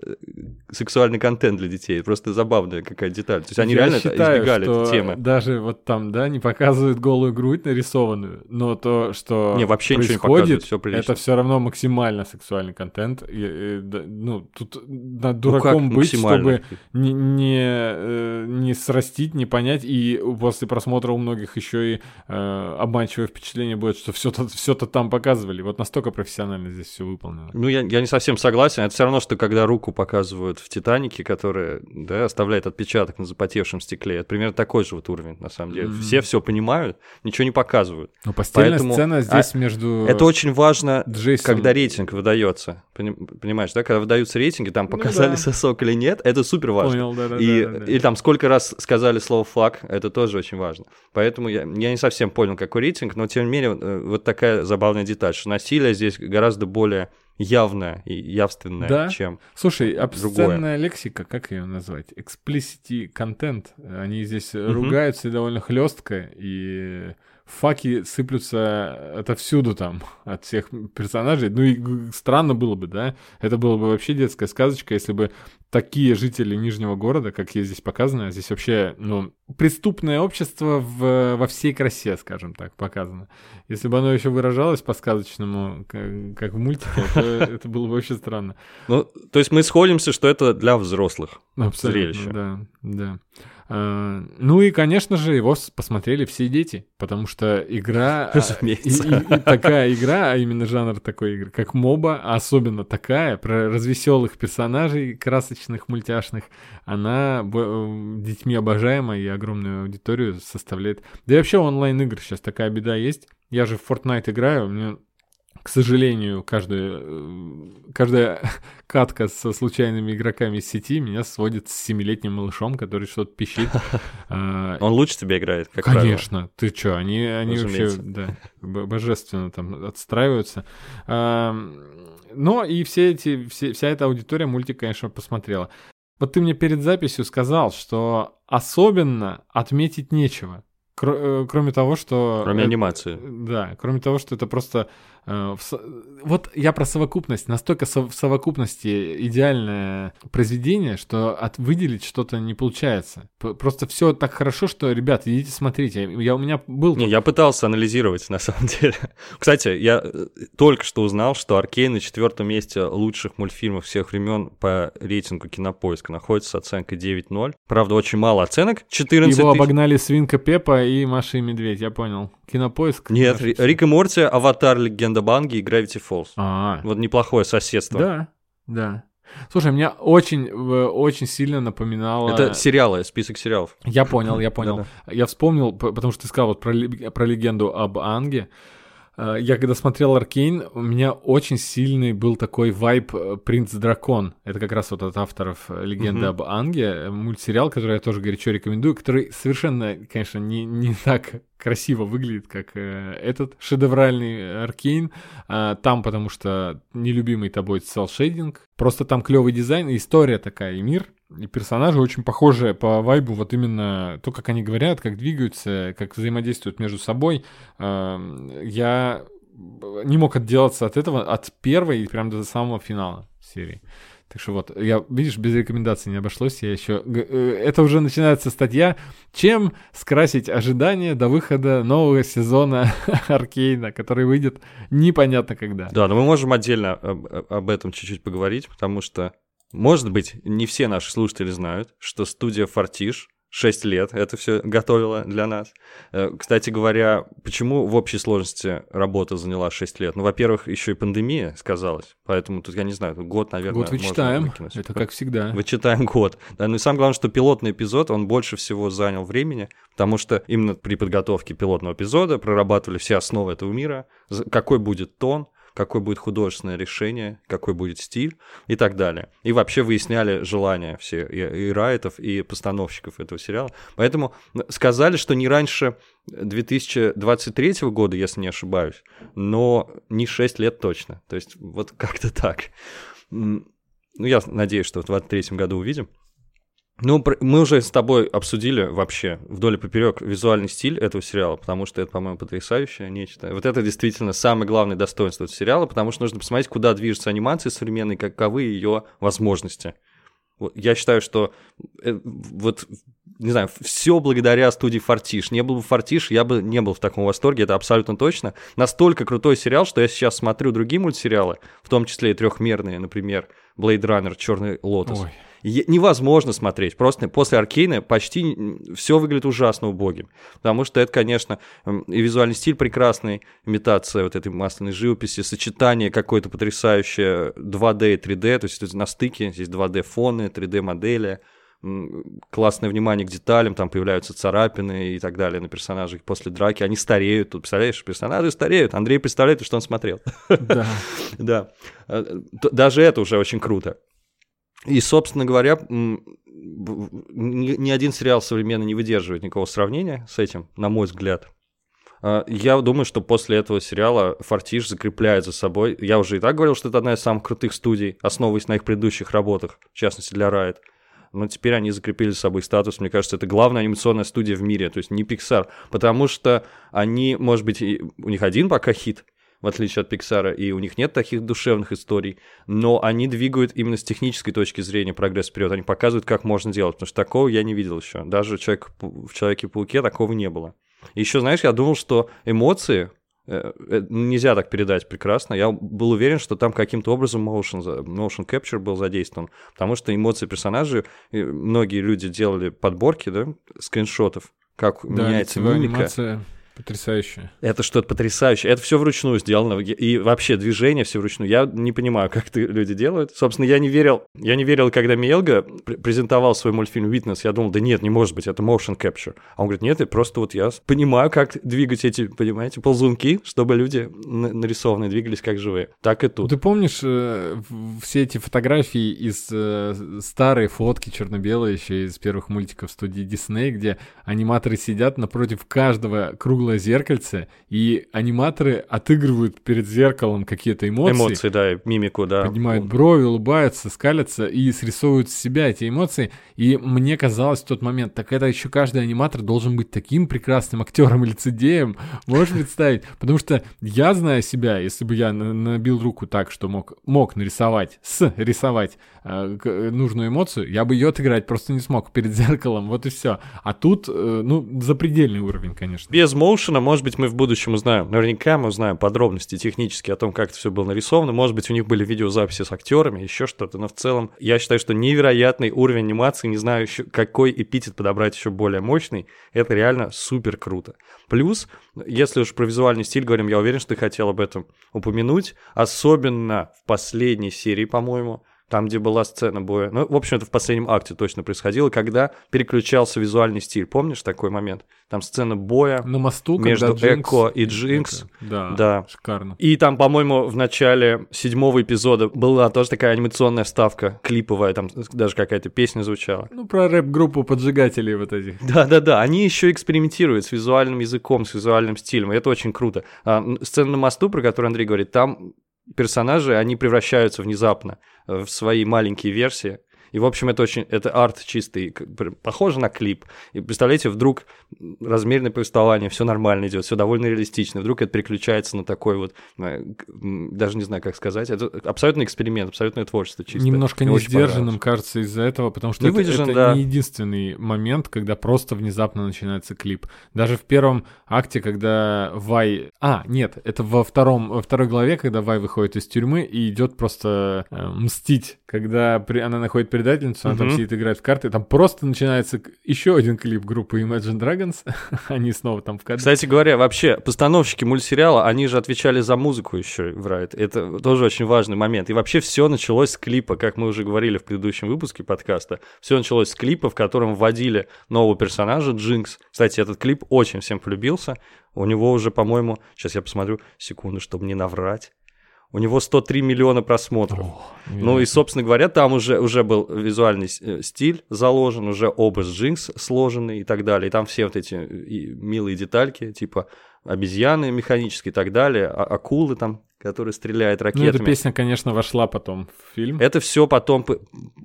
сексуальный контент для детей. Просто забавная какая деталь. То есть они Я реально считаю, избегали что этой темы. Даже вот там, да, не показывают голую грудь нарисованную, но то, что Не, вообще ничего не происходит, показывают, всё прилично. это все равно максимально сексуальный контент. И, и, да, ну, тут надо Ну, дураком как быть, чтобы не, не, э, не срастить, не понять, и после просмотра у многих еще и э, обманчивое впечатление будет, что все-то все там показывали. Вот настолько профессионально здесь все выполнено. Ну, я, я не совсем согласен. Это все равно, что когда руку показывают в «Титанике», которая да, оставляет отпечаток на запотевшем стекле. Это примерно такой же вот уровень, на самом деле. Мгм. Все все понимают, ничего не показывают. Но постельная Поэтому- сцена здесь между Это очень важно, Джейсом... когда рейтинг выдается. Поним- Понимаешь, да? Когда выдаются рейтинги, там показали Ну да. сосок или нет, это супер важно. Понял, да, да, и, да, да, да. и там сколько раз сказали слово флаг, это тоже очень важно. Поэтому я, я не совсем понял, какой рейтинг, но тем не менее, э, вот такая забавная деталь, что насилие здесь гораздо более явное и явственное, Да? чем Слушай, обсценная лексика, как ее назвать? Explicity content. Они здесь ругаются и довольно хлестко, и факи сыплются отовсюду там, от всех персонажей. Ну и странно было бы, да? Это было бы вообще детская сказочка, если бы такие жители Нижнего города, как есть здесь показано, здесь вообще, ну, преступное общество в, во всей красе, скажем так, показано. Если бы оно еще выражалось по-сказочному, как, как в мультике, то <laughs> это было бы вообще странно. Ну, то есть мы сходимся, что это для взрослых. Абсолютно, зрелище. да, да. А, ну и, конечно же, его посмотрели все дети, потому что игра... а, Разумеется. и- и- и такая игра, а именно жанр такой игры, как моба, особенно такая, про развеселых персонажей, красочных, мультяшных, она э, детьми обожаема и огромную аудиторию составляет. Да и вообще онлайн-игр сейчас такая беда есть. Я же в Fortnite играю, мне к сожалению, каждая, э, каждая <laughs> катка со случайными игроками из сети меня сводит с семилетним малышом, который что-то пищит. <laughs> А, Он лучше тебя играет, как правило. Конечно, ты чё, они, они вообще, да, божественно там отстраиваются. Но и все эти, все, вся эта аудитория мультик, конечно, посмотрела. Вот ты мне перед записью сказал, что особенно отметить нечего. Э, Кроме того, что... Кроме э, анимации. Да, кроме того, что это просто... э, Вот я про совокупность. Настолько в совокупности идеальное произведение, что от выделить что-то не получается. Просто все так хорошо, что, ребят, идите смотрите. Я, у меня был... Не, я пытался анализировать, на самом деле. <laughs> Кстати, я э, только что узнал, что Аркейн на четвертом месте лучших мультфильмов всех времен по рейтингу Кинопоиска находится с оценкой 9.0. Правда, очень мало оценок. 14 Его тысяч. обогнали Свинка Пепа и Маша и Медведь, я понял. Кинопоиск? Нет. Рик и Морти, Аватар, Легенда Банги и Gravity Falls. А, Вот неплохое соседство. да, да. Слушай, меня очень, э, очень сильно напоминало... Это сериалы, список сериалов. Я понял, я понял. Я вспомнил, потому что ты сказал вот про легенду об Анге. Э, Я когда смотрел Аркейн, у меня очень сильный был такой вайб э, «Принц Дракон». Это как раз вот от авторов э, «Легенды Мгм. об Анге», мультсериал, который я тоже горячо рекомендую, который совершенно, конечно, не, не так красиво выглядит, как э, этот шедевральный Аркейн. А, Там, потому что нелюбимый тобой селшейдинг. Просто там клевый дизайн, история такая, и мир, и персонажи очень похожи по вайбу, вот именно то, как они говорят, как двигаются, как взаимодействуют между собой. Эм, Я не мог отделаться от этого, от первой и прям до самого финала серии. Так что вот, я, видишь, без рекомендаций не обошлось, я еще... э, Это уже начинается статья «Чем скрасить ожидания до выхода нового сезона <laughs> Аркейна», который выйдет непонятно когда. Да, но мы можем отдельно об, об этом чуть-чуть поговорить, потому что, может быть, не все наши слушатели знают, что студия Фортиш 6 лет это все готовила для нас. Э, Кстати говоря, почему в общей сложности работа заняла 6 лет? Ну, во-первых, еще и пандемия сказалась, поэтому тут, я не знаю, год, наверное, Год вычитаем, выкинуть. это как всегда. Вычитаем год. Да, ну и самое главное, что пилотный эпизод, он больше всего занял времени, потому что именно при подготовке пилотного эпизода прорабатывали все основы этого мира, какой будет тон, какое будет художественное решение, какой будет стиль и так далее. И вообще выясняли желания все и, и райтов, и постановщиков этого сериала. Поэтому сказали, что не раньше 2023 года, если не ошибаюсь, но не 6 лет точно. То есть вот как-то так. Ну, я надеюсь, что в 2023 году увидим. Ну, мы уже с тобой обсудили вообще вдоль и поперек визуальный стиль этого сериала, потому что это, по-моему, потрясающее нечто. Вот это действительно самое главное достоинство этого сериала, потому что нужно посмотреть, куда движется анимация современной, каковы ее возможности. Я считаю, что э, вот, не знаю, все благодаря студии Фортиш. Не был бы Фортиш, я бы не был в таком восторге, это абсолютно точно. Настолько крутой сериал, что я сейчас смотрю другие мультсериалы, в том числе и трехмерные, например, Blade Runner, Черный Лотос. Ой. Е- невозможно смотреть. Просто после Аркейна почти все выглядит ужасно убогим. Потому что это, конечно, и визуальный стиль прекрасный, имитация вот этой масляной живописи, сочетание какое-то потрясающее 2D и 3D, то есть на стыке здесь 2D-фоны, 3D-модели, м, классное внимание к деталям, там появляются царапины и так далее на персонажах после драки, они стареют, тут, представляешь, персонажи стареют, Андрей представляет, что он смотрел. Да. <laughs> Да, Э, даже это уже очень круто. И, собственно говоря, ни один сериал современный не выдерживает никакого сравнения с этим, на мой взгляд. А, Я думаю, что после этого сериала Фортиш закрепляет за собой. Я уже и так говорил, что это одна из самых крутых студий, основываясь на их предыдущих работах, в частности для Riot. Но теперь они закрепили за собой статус. Мне кажется, это главная анимационная студия в мире, то есть не Pixar. Потому что они, может быть, у них один пока хит, в отличие от Пиксара, и у них нет таких душевных историй, но они двигают именно с технической точки зрения прогресс вперед. Они показывают, как можно делать, потому что такого я не видел еще. Даже человек, в Человеке-пауке такого не было. Еще, знаешь, я думал, что эмоции нельзя так передать прекрасно. Я был уверен, что там каким-то образом motion, motion capture был задействован, потому что эмоции персонажей, э, многие люди делали подборки, да, скриншотов, как Да, меняется мимика. анимация Потрясающе. Это что-то потрясающее. Это все вручную сделано. И вообще движение все вручную. Я не понимаю, как это люди делают. Собственно, я не верил, я не верил, когда Миелга пр- презентовал свой мультфильм «Witness». Я думал, да нет, не может быть, это motion capture. А он говорит, нет, это просто вот я понимаю, как двигать эти, понимаете, ползунки, чтобы люди на- нарисованные двигались как живые. Так и тут. Ты помнишь э, все эти фотографии из э, старые фотки черно-белые еще из первых мультиков студии Дисней, где аниматоры сидят напротив каждого круглое зеркальце, и аниматоры отыгрывают перед зеркалом какие-то эмоции, Эмоции, да, мимику, да. поднимают брови, улыбаются, скалятся и срисовывают с себя эти эмоции. И мне казалось в тот момент, так это еще каждый аниматор должен быть таким прекрасным актером и лицедеем, можешь представить? Потому что я знаю себя, если бы я на- набил руку так, что мог, мог нарисовать, с рисовать э, нужную эмоцию, я бы ее отыграть просто не смог перед зеркалом, вот и все. А тут, э, ну, запредельный уровень, конечно. Без моушена, может быть, мы в будущем узнаем. Наверняка мы узнаем подробности технически о том, как это все было нарисовано. Может быть, у них были видеозаписи с актерами, еще что-то. Но в целом, я считаю, что невероятный уровень анимации, не знаю еще, какой эпитет подобрать еще более мощный. Это реально супер круто. Плюс, если уж про визуальный стиль говорим, я уверен, что ты хотел об этом упомянуть. Особенно в последней серии, по-моему, там, где была сцена боя. Ну, в общем, это в последнем акте точно происходило, когда переключался визуальный стиль. Помнишь такой момент? Там сцена боя. На мосту, Между Джинкс Эко и Джинкс. это- Да, Да. шикарно. И там, по-моему, в начале седьмого эпизода была тоже такая анимационная вставка, клиповая, там даже какая-то песня звучала. Ну, про рэп-группу поджигателей вот этих. <laughs> Да-да-да, они еще экспериментируют с визуальным языком, с визуальным стилем, и это очень круто. А, сцена на мосту, про которую Андрей говорит, там персонажи, они превращаются внезапно в свои маленькие версии. И, в общем, это очень, это арт чистый, похоже на клип. И представляете, вдруг размеренное повествование, все нормально идет, все довольно реалистично. Вдруг это переключается на такой вот, даже не знаю, как сказать, это абсолютно эксперимент, абсолютное творчество чистое. Немножко Мне не сдержанным кажется из-за этого, потому что Не это, выдержан, это да. не единственный момент, когда просто внезапно начинается клип. Даже в первом акте, когда Вай... А, нет, это во, втором, во второй главе, когда Вай выходит из тюрьмы и идет просто э, мстить. Когда при- она находит предательницу, она там сидит играет в карты, там просто начинается еще один клип группы Imagine Dragons. <laughs> Они снова там в кадре. Кстати говоря, вообще, постановщики мультсериала, они же отвечали за музыку еще в Riot. Это тоже очень важный момент. И вообще все началось с клипа, как мы уже говорили в предыдущем выпуске подкаста. Все началось с клипа, в котором вводили нового персонажа Джинкс. Кстати, этот клип очень всем полюбился. У него уже, по-моему, сейчас я посмотрю, секунду, чтобы не наврать. У него 103 миллиона просмотров. Ну и, собственно говоря, там уже, уже был визуальный э, стиль заложен, уже образ Джинкс сложенный и так далее. И там все вот эти э, милые детальки, типа обезьяны механические и так далее, а- акулы там, которые стреляют Ну, эта ракетами. песня, конечно, вошла потом в фильм. Это все потом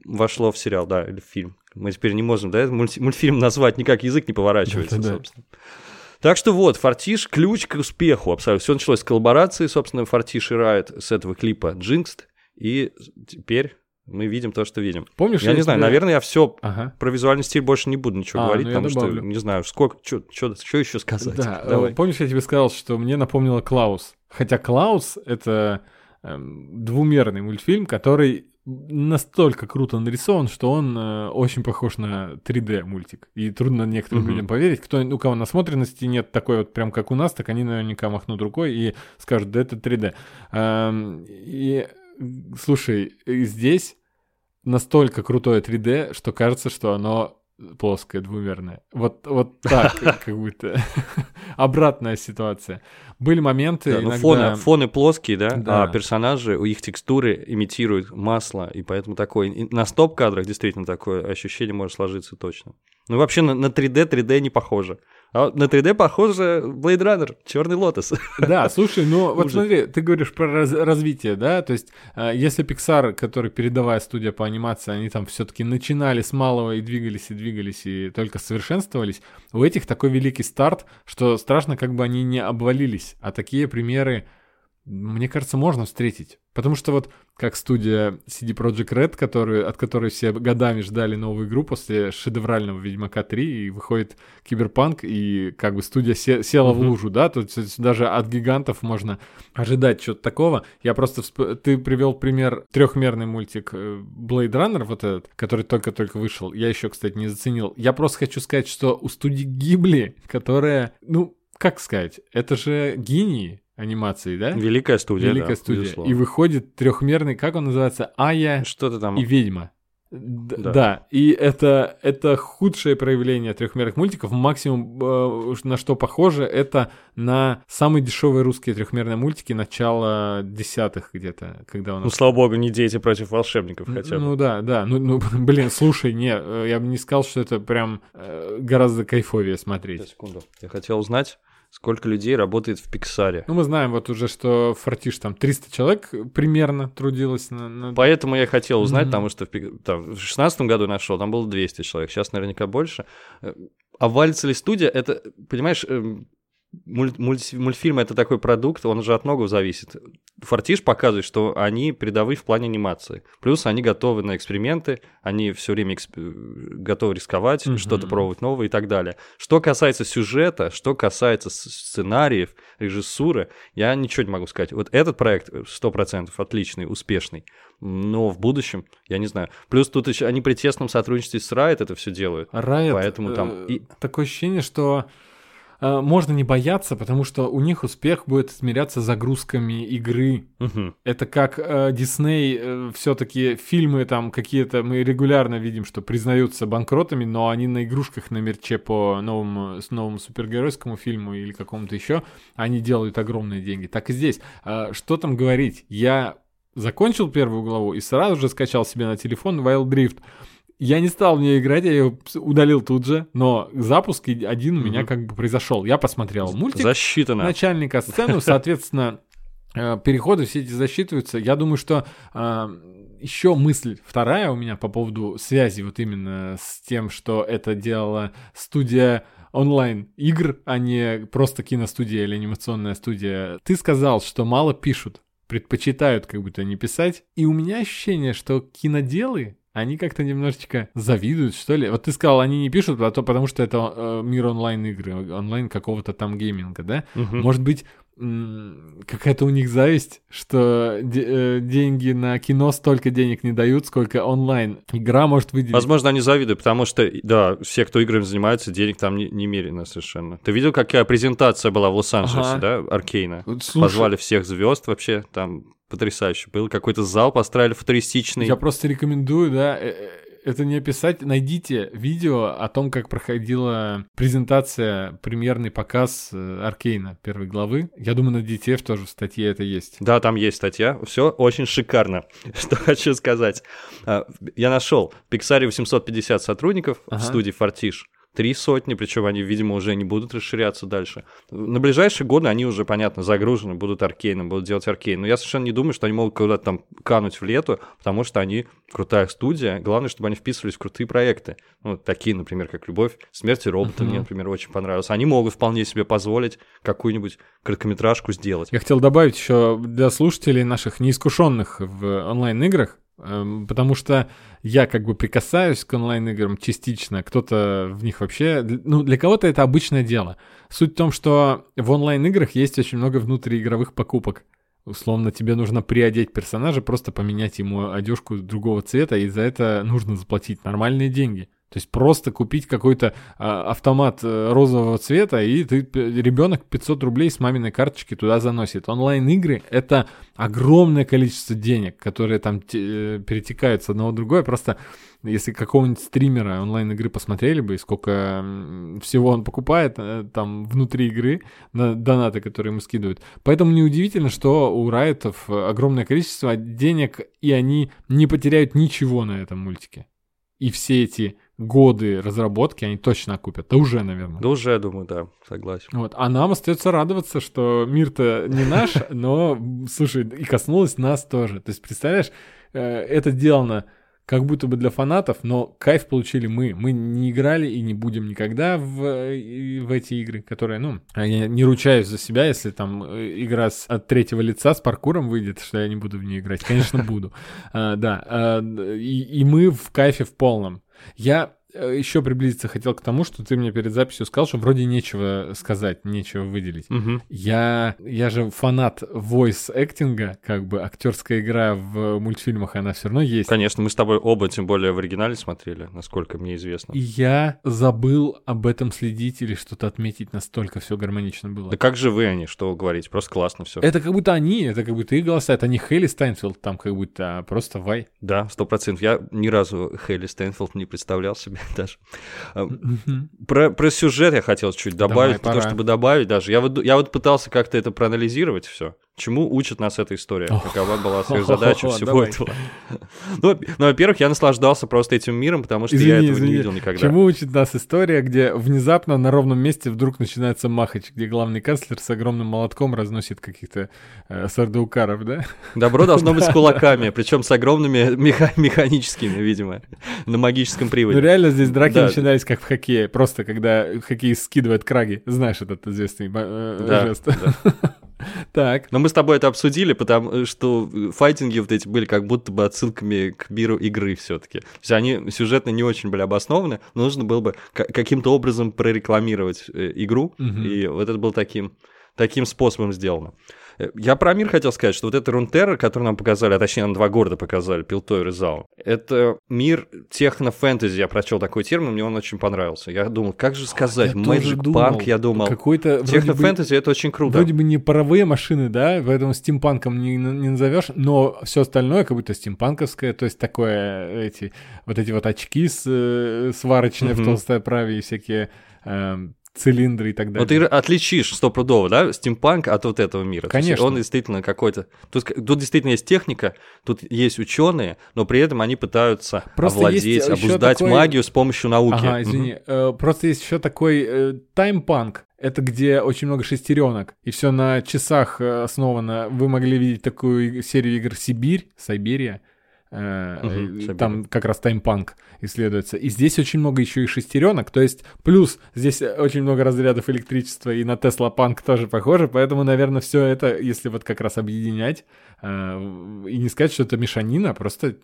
вошло в сериал, да, или в фильм. Мы теперь не можем, да, мультфильм назвать, никак язык не поворачивается, Да-да-да. собственно. Так что вот, Фортиш – ключ к успеху абсолютно. Все началось с коллаборации, собственно, Фортиш и Райт с этого клипа «Джинкст», и теперь мы видим то, что видим. Помнишь, Я не знаю, тебе- наверное, я все Ага. про визуальный стиль больше не буду ничего А, говорить, ну потому добавлю. что не знаю, сколько, что еще сказать. Да, э, Давай. помнишь, я тебе сказал, что мне напомнило Клаус. Хотя Клаус — это эм, двумерный мультфильм, который настолько круто нарисован, что он э, очень похож на 3D мультик. И трудно некоторым Мгм. людям поверить. Кто, у кого насмотренности нет такой вот прям как у нас, так они наверняка махнут рукой и скажут, да это 3D. Эм, и слушай, здесь настолько крутое 3D, что кажется, что оно плоское, двумерное. Вот, вот так, <laughs> как будто. Обратная ситуация. Были моменты Да, ну, иногда... фоны, фоны плоские, да, Да. а персонажи, их текстуры имитируют масло, и поэтому такой, и на стоп-кадрах действительно такое ощущение может сложиться точно. Ну, вообще на, на 3D 3D не похоже. А на 3D похоже Blade Runner, Черный Лотос. <laughs> Да, слушай, ну вот смотри, ты говоришь про раз- развитие, да, то есть э, если Pixar, который передовая студия по анимации, они там все-таки начинали с малого и двигались, и двигались, и только совершенствовались, у этих такой великий старт, что страшно, как бы они не обвалились, а такие примеры, мне кажется, можно встретить. Потому что вот как студия CD Projekt Red, которую, от которой все годами ждали новую игру после шедеврального Ведьмака 3, и выходит Киберпанк, и как бы студия се- села в Мгм. лужу, да, то есть даже от гигантов можно ожидать чего-то такого. Я просто... всп- Ты привел пример трехмерный мультик э, Blade Runner, вот этот, который только-только вышел. Я еще, кстати, не заценил. Я просто хочу сказать, что у студии Гибли, которая, ну, как сказать, это же гении анимации, да? Великая студия, Великая да, студия. безусловно. И выходит трехмерный, как он называется, Ая Что-то там... и ведьма. Д- Да. Да. и это, это худшее проявление трехмерных мультиков. Максимум, э, на что похоже, это на самые дешевые русские трехмерные мультики начала десятых где-то, когда у нас Ну, слава богу, не дети против волшебников хотя бы. ну да, да. Ну, ну, <laughs> блин, слушай, не, э, я бы не сказал, что это прям э, гораздо кайфовее смотреть. секунду. Я хотел узнать, сколько людей работает в Пиксаре. Ну, мы знаем вот уже, что Фортиш там 300 человек примерно трудилось на... на- Поэтому я хотел узнать, Мгм. потому что в там, в 16 году нашел, там было 200 человек, сейчас наверняка больше. Э, А валится ли студия, это, понимаешь, эм, муль- мульти- мультфильм это такой продукт, он же от многого зависит. Фортиш показывает, что они передовые в плане анимации. Плюс они готовы на эксперименты, они все время эксп- э, готовы рисковать, Мгм. что-то пробовать новое и так далее. Что касается сюжета, что касается сценариев, режиссуры, я ничего не могу сказать. Вот этот проект э, 100% отличный, успешный. Но в будущем, я не знаю. Плюс тут еще они при тесном сотрудничестве с Riot это все делают. Riot, Поэтому там э, и- такое ощущение, что э, можно не бояться, потому что у них успех будет измеряться загрузками игры. Мгм. Это как э, Дисней, все-таки фильмы там какие-то, мы регулярно видим, что признаются банкротами, но они на игрушках на мерче по новому, с новому супергеройскому фильму или какому-то еще, они делают огромные деньги. Так и здесь. Э, что там говорить? Я закончил первую главу и сразу же скачал себе на телефон Wild Drift. Я не стал в нее играть, я ее удалил тут же, но запуск один у меня Мгм. как бы произошел. Я посмотрел мультик, Засчитано. начальника сцену, <laughs> соответственно, э, переходы все эти засчитываются. Я думаю, что еще мысль вторая у меня по поводу связи вот именно с тем, что это делала студия онлайн игр, а не просто киностудия или анимационная студия. Ты сказал, что мало пишут, предпочитают как будто не писать. И у меня ощущение, что киноделы они как-то немножечко завидуют, что ли. Вот ты сказал, они не пишут, а то потому что это э, мир онлайн-игры, онлайн какого-то там гейминга, да? Мгм. Может быть, какая-то у них зависть, что де- э, деньги на кино столько денег не дают, сколько онлайн. Игра может выделить. Возможно, они завидуют, потому что, да, все, кто играми занимаются, денег там не- немерено совершенно. Ты видел, какая презентация была в Лос-Анджелесе, Ага. да, Аркейна? Слушай, Позвали всех звезд вообще, там потрясающе. Был какой-то зал, построили футуристичный. Я просто рекомендую, да, э, э, это не описать. Найдите видео о том, как проходила презентация, премьерный показ э, Аркейна первой главы. Я думаю, на DTF тоже в статье это есть. Да, там есть статья. Все очень шикарно. <laughs> Что хочу сказать. А, Я нашел в Пиксаре 850 сотрудников Ага. в студии Фортиш. Три сотни, причем они, видимо, уже не будут расширяться дальше. На ближайшие годы они уже, понятно, загружены, будут аркейном, будут делать аркейн. Но я совершенно не думаю, что они могут куда-то там кануть в лету, потому что они крутая студия. Главное, чтобы они вписывались в крутые проекты. Ну, такие, например, как «Любовь, смерть и робота» Мгм. мне, например, очень понравилось. Они могут вполне себе позволить какую-нибудь короткометражку сделать. Я хотел добавить еще для слушателей наших неискушенных в онлайн-играх, потому что я как бы прикасаюсь к онлайн-играм частично, кто-то в них вообще... Ну, для кого-то это обычное дело. Суть в том, что в онлайн-играх есть очень много внутриигровых покупок. Условно, тебе нужно приодеть персонажа, просто поменять ему одежку другого цвета, и за это нужно заплатить нормальные деньги. То есть просто купить какой-то а, автомат э, розового цвета, и ты, ребенок 500 рублей с маминой карточки туда заносит. Онлайн-игры — это огромное количество денег, которые там э, перетекают с одного в другое. Просто если какого-нибудь стримера онлайн-игры посмотрели бы, сколько всего он покупает э, там внутри игры, на донаты, которые ему скидывают. Поэтому неудивительно, что у Райтов огромное количество денег, и они не потеряют ничего на этом мультике. И все эти годы разработки они точно окупят. Да уже, наверное. Да уже, думаю, да, согласен. Вот. А нам остается радоваться, что мир-то не наш, <laughs> но, слушай, и коснулось нас тоже. То есть, представляешь, э, это сделано как будто бы для фанатов, но кайф получили мы. Мы не играли и не будем никогда в, э, в эти игры, которые, ну, я не ручаюсь за себя, если там э, игра с, от третьего лица с паркуром выйдет, что я не буду в нее играть. Конечно, буду. <laughs> А, Да. а, и мы в кайфе в полном. Я еще приблизиться хотел к тому, что ты мне перед записью сказал, что вроде нечего сказать, нечего выделить. Мгм. Я, я же фанат voice актинга, как бы актерская игра в мультфильмах, она все равно есть. Конечно, мы с тобой оба, тем более в оригинале смотрели, насколько мне известно. И я забыл об этом следить или что-то отметить, настолько все гармонично было. Да как же вы они, что вы говорите? Просто классно все. Это как будто они, это как будто их голоса, это не Хейли Стайнфилд там как будто, а просто Вай. Да, сто процентов. Я ни разу Хейли Стэнфилд не представлял себе <laughs> даже. А, Про, про сюжет я хотел чуть добавить, Давай, то, пора. чтобы добавить даже. Я вот, я вот пытался как-то это проанализировать все. Чему учит нас эта история? Какова была задача всего Давай. этого? <laughs> Ну, ну, во-первых, я наслаждался просто этим миром, потому что я этого извини. не видел никогда. Чему учит нас история, где внезапно на ровном месте вдруг начинается махач, где главный канцлер с огромным молотком разносит каких-то э, сардаукаров, да? <laughs> Добро должно быть с <laughs> кулаками, причем с огромными меха- механическими, видимо, на магическом Ну приводе. реально здесь драки Да. начинались как в хоккее, просто когда хоккеист скидывает краги. Знаешь этот известный э, Да, жест. да. <laughs> Так. Но мы с тобой это обсудили, потому что файтинги вот эти были как будто бы отсылками к миру игры все-таки. То есть они сюжетно не очень были обоснованы, но нужно было бы ка- каким-то образом прорекламировать э, игру, Мгм. и вот это было таким, таким способом сделано. Э, Я про мир хотел сказать, что вот это Рунтерра, который нам показали, а точнее нам два города показали, Пилто и Резау, это мир техно-фэнтези, я прочел такой термин, мне он очень понравился. Я думал, как же сказать, Я Magic Punk, я думал. Какой-то Техно-фэнтези это очень круто. Вроде бы не паровые машины, да, поэтому стимпанком не, не назовешь, но все остальное как будто стимпанковское, то есть такое, эти, вот эти вот очки с, э, сварочные в Мгм. толстой оправе и всякие эм, цилиндры и так далее. Вот ты отличишь стопудово, да, стимпанк от вот этого мира. Конечно. он действительно какой-то... Тут, тут действительно есть техника, тут есть ученые, но при этом они пытаются Просто овладеть, обуздать такой- магию с помощью науки. Ага, извини. Э, просто есть еще такой э, таймпанк. Это где очень много шестеренок, и все на часах э, основано. Вы могли видеть такую серию игр Сибирь, Сайберия. Э, Сайберия. там как раз таймпанк исследуется. И здесь очень много еще и шестеренок, то есть плюс здесь очень много разрядов электричества, и на Тесла Панк тоже похоже, поэтому, наверное, все это, если вот как раз объединять, э, и не сказать, что это мешанина, а просто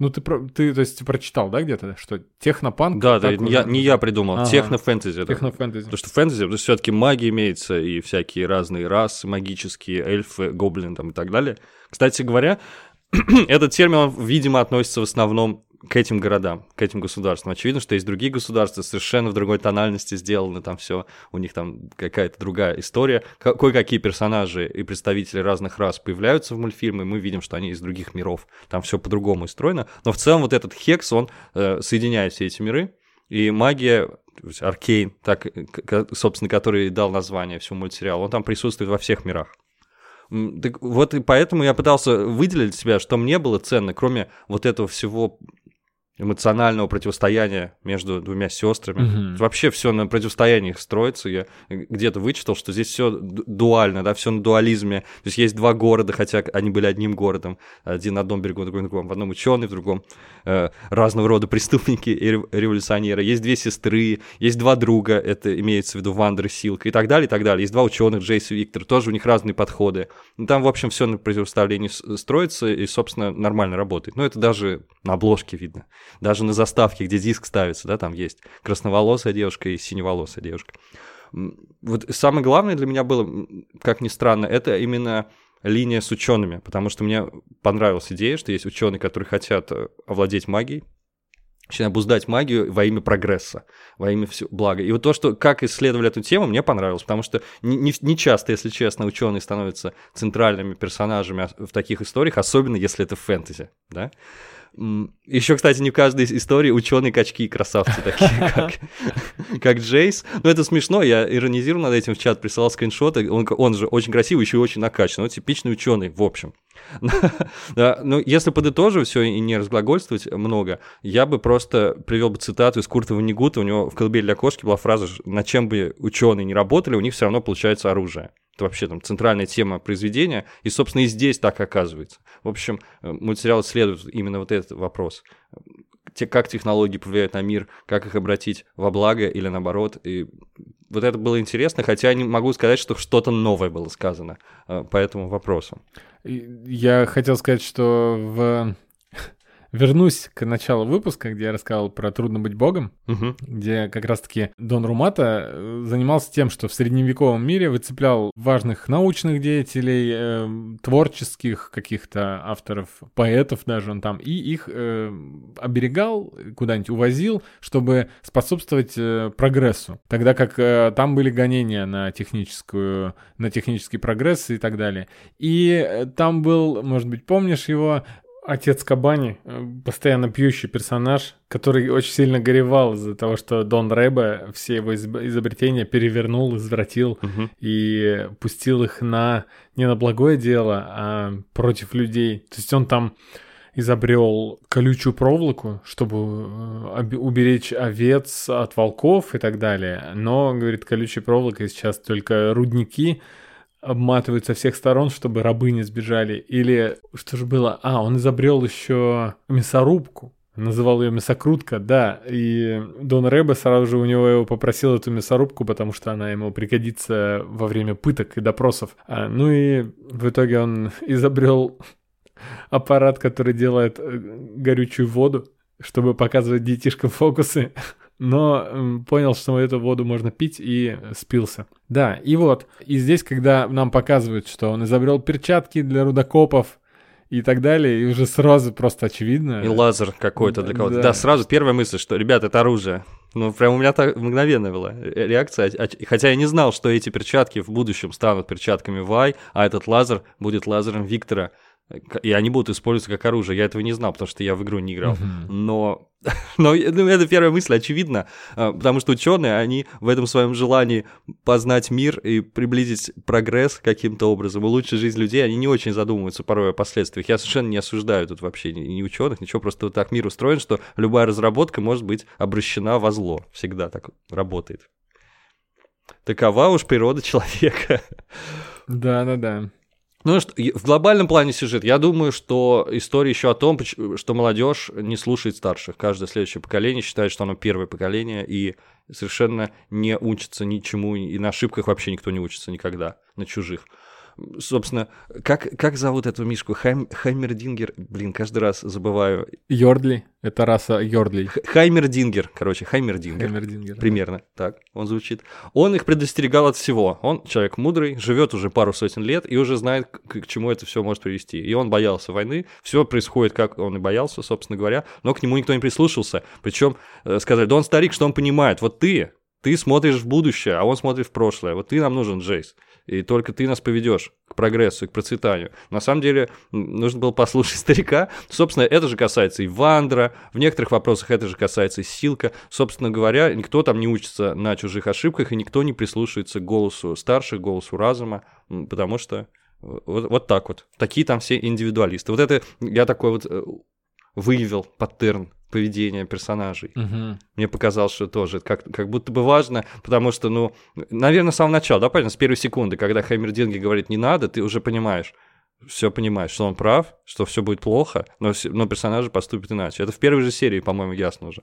ну, ты, про- ты, то есть, прочитал, да, где-то, что технопанк? Да, да, я, не я придумал, Ага. техно-фэнтези. Технофэнтези. Потому что фэнтези, все-таки магия имеется, и всякие разные расы магические, эльфы, гоблины там и так далее. Кстати говоря, <clears throat> этот термин, видимо, относится в основном к этим городам, к этим государствам. Очевидно, что есть другие государства, совершенно в другой тональности сделаны там все, у них там какая-то другая история. Ка- Кое-какие персонажи и представители разных рас появляются в мультфильме, мы видим, что они из других миров, там все по-другому устроено. Но в целом вот этот хекс, он э, соединяет все эти миры, и магия, Аркейн, так, собственно, который дал название всему мультсериалу, он там присутствует во всех мирах. Так вот и поэтому я пытался выделить себя, что мне было ценно, кроме вот этого всего эмоционального противостояния между двумя сестрами. Мгм. Вообще все на противостояниях строится. Я где-то вычитал, что здесь все дуально, да, все на дуализме. То есть есть два города, хотя они были одним городом. Один на одном берегу, другой на другом. В одном ученый, в другом э, разного рода преступники и рев- революционеры. Есть две сестры, есть два друга, это имеется в виду Вандер и Силка и так далее, и так далее. Есть два ученых, Джейс и Виктор, тоже у них разные подходы. Ну, Там, в общем, все на противоставлении с- строится и, собственно, нормально работает. Но это даже на обложке видно. Даже на заставке, где диск ставится, да, там есть красноволосая девушка и синеволосая девушка. Вот самое главное для меня было, как ни странно, это именно линия с учеными, потому что мне понравилась идея, что есть ученые, которые хотят э, овладеть магией, точнее, обуздать магию во имя прогресса, во имя всего блага. И вот то, что как исследовали эту тему, мне понравилось, потому что не, не- часто, если честно, ученые становятся центральными персонажами ос- в таких историях, особенно если это фэнтези, да. Еще, кстати, не в каждой истории ученые качки и красавцы такие, <laughs> как, как Джейс. Ну, это смешно, я иронизирую над этим в чат, присылал скриншоты. Он, он же очень красивый, еще и очень накачан. Ну, типичный ученый, в общем. <laughs> Да, ну, если подытоживать все и не разглагольствовать много, я бы просто привел бы цитату из Курта Ванигута. У него в «Колыбель для кошки» была фраза, на чем бы ученые не работали, у них все равно получается оружие. Это вообще там центральная тема произведения, и, собственно, и здесь так оказывается. В общем, э, мультсериал исследует именно вот этот вопрос. Те, как технологии повлияют на мир, как их обратить во благо или наоборот. И вот это было интересно, хотя я не могу сказать, что что-то новое было сказано э, по этому вопросу. Я хотел сказать, что в, вернусь к началу выпуска, где я рассказывал про «Трудно быть богом», Мгм. где как раз-таки Дон Румата э, занимался тем, что в средневековом мире выцеплял важных научных деятелей, э, творческих каких-то авторов, поэтов даже он там, и их э, оберегал, куда-нибудь увозил, чтобы способствовать э, прогрессу. Тогда как э, там были гонения на техническую, на технический прогресс и так далее. И э, там был, может быть, помнишь его, Отец Кабани, э, постоянно пьющий персонаж, который очень сильно горевал из-за того, что Дон Рэбе все его изоб- изобретения перевернул, извратил Мгм. и пустил их на не на благое дело, а против людей. То есть он там изобрел колючую проволоку, чтобы э, уберечь овец от волков и так далее. Но, говорит, колючей проволокой сейчас только рудники обматывают со всех сторон, чтобы рабы не сбежали. Или что же было? А, он изобрел еще мясорубку. Называл ее мясокрутка, да. И Дон Рэбе сразу же у него его попросил эту мясорубку, потому что она ему пригодится во время пыток и допросов. А, ну и в итоге он <laughs> изобрел аппарат, который делает э, горючую воду, чтобы показывать детишкам фокусы. <laughs> Но понял, что эту воду можно пить и спился. Да, и вот, и здесь, когда нам показывают, что он изобрел перчатки для рудокопов и так далее, и уже сразу просто очевидно. И лазер какой-то для кого-то. Да. Да. сразу первая мысль, что, ребят, это оружие. Ну, прям у меня так мгновенно была ре- реакция. Хотя я не знал, что эти перчатки в будущем станут перчатками Вай, а этот лазер будет лазером Виктора. И они будут использоваться как оружие. Я этого не знал, потому что я в игру не играл. Но, <laughs> но ну, это первая мысль, очевидно, а, потому что ученые, они в этом своем желании познать мир и приблизить прогресс каким-то образом, улучшить жизнь людей, они не очень задумываются порой о последствиях. Я совершенно не осуждаю тут вообще ни, ни ученых, ничего, просто вот так мир устроен, что любая разработка может быть обращена во зло. Всегда так работает. Такова уж природа <laughs> человека. Да, да, да. Ну, что, в глобальном плане сюжет, я думаю, что история еще о том, что молодежь не слушает старших. Каждое следующее поколение считает, что оно первое поколение, и совершенно не учится ничему, и на ошибках вообще никто не учится никогда, на чужих. Собственно, как, как зовут этого Мишку? Хайм, Хаймердингер? Блин, каждый раз забываю. Йордли. Это раса Йордлей. Х- Хаймердингер, короче, Хаймердингер. Хэмердингер. Примерно так он звучит. Он их предостерегал от всего. Он человек мудрый, живет уже пару сотен лет и уже знает, к, к чему это все может привести. И он боялся войны. Все происходит, как он и боялся, собственно говоря. Но к нему никто не прислушался. Причем сказали, да он старик, что он понимает. Вот ты, ты смотришь в будущее, а он смотрит в прошлое. Вот ты нам нужен, Джейс. И только ты нас поведешь к прогрессу к процветанию. На самом деле, нужно было послушать <laughs> старика. Собственно, это же касается и Вандера, в некоторых вопросах это же касается и Силка. Собственно говоря, никто там не учится на чужих ошибках, и никто не прислушивается к голосу старших, голосу разума, потому что вот, вот так вот. Такие там все индивидуалисты. Вот это я такой вот э, выявил паттерн поведения персонажей. Мгм. Мне показалось, что тоже как, как будто бы важно, потому что, ну, наверное, с самого начала, да, понятно, с первой секунды, когда Хаммердинги говорит «не надо», ты уже понимаешь, все понимаешь, что он прав, что все будет плохо, но, но персонажи поступят иначе. Это в первой же серии, по-моему, ясно уже.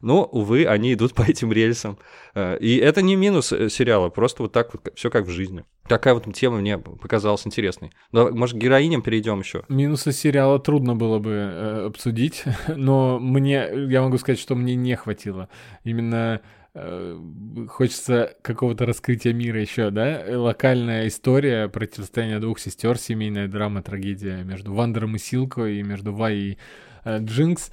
Но, увы, они идут по этим рельсам. Э, И это не минус э, сериала, просто вот так вот, все как в жизни. Такая вот тема мне показалась интересной. Но, может, к героиням перейдем еще? Минусы сериала трудно было бы э, обсудить, <laughs> но мне, я могу сказать, что мне не хватило. Именно э, хочется какого-то раскрытия мира еще, да? Локальная история противостояния двух сестер, семейная драма, трагедия между Вандером и Силко и между Вай и э, Джинкс. э,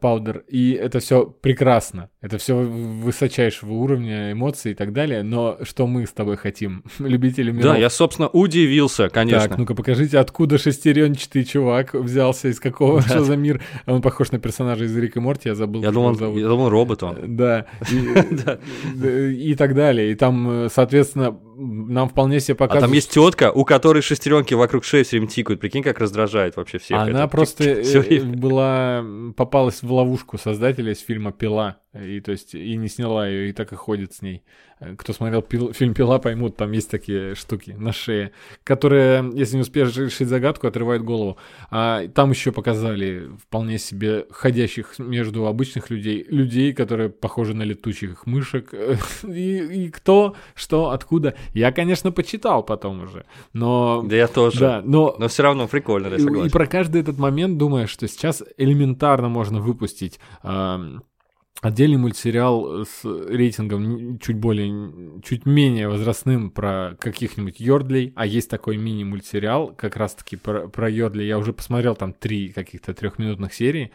Паудер, и это все прекрасно, это все высочайшего уровня эмоций и так далее, но что мы с тобой хотим, <laughs> любители миров? Да, я, собственно, удивился, конечно. Так, ну-ка покажите, откуда шестеренчатый чувак взялся, из какого, <laughs> что за мир? Он похож на персонажа из Рика и Морти, я забыл, Я думал, зовут. я думал, робот он. Да, и, <laughs> и так далее. И там, э, соответственно, нам вполне себе А показывают... там есть тетка, у которой шестеренки вокруг шеи все время тикают. Прикинь, как раздражает вообще всех. Она это. <laughs> просто э, была, попалась в ловушку создателя из фильма «Пила». И то есть и не сняла ее, и так и ходит с ней. Э, Кто смотрел пил- фильм «Пила», поймут, там есть такие штуки на шее, которые, если не успеешь решить загадку, отрывают голову. А там еще показали вполне себе ходящих между обычных людей, людей, которые похожи на летучих мышек. <laughs> И, и кто, что, откуда. Я, конечно, почитал потом уже, но... Да я тоже. Да, но Но все равно прикольно, да, и, и согласен. про каждый этот момент думаешь, что сейчас элементарно можно выпустить отдельный мультсериал с рейтингом чуть более, чуть менее возрастным про каких-нибудь Йордлей, а есть такой мини-мультсериал как раз-таки про, про Йордлей. Я уже посмотрел там три каких-то трехминутных серии.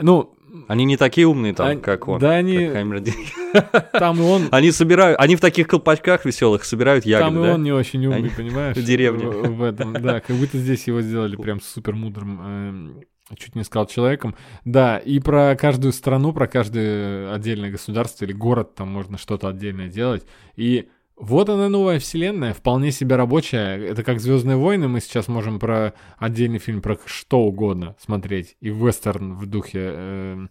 Ну, Они не такие умные там, Они- как он. да, они- как <laughs> там и он, <laughs> Они собирают, они в таких колпачках веселых собирают там ягоды, и да? он не очень умный, Они понимаешь? <laughs> в деревне. В, в этом, да, как будто здесь его сделали прям супер мудрым, эм, чуть не сказал человеком. Да, и про каждую страну, про каждое отдельное государство или город там можно что-то отдельное делать. И вот она новая вселенная, вполне себе рабочая. Это как Звездные войны, мы сейчас можем про отдельный фильм про что угодно смотреть. И вестерн в духе эм,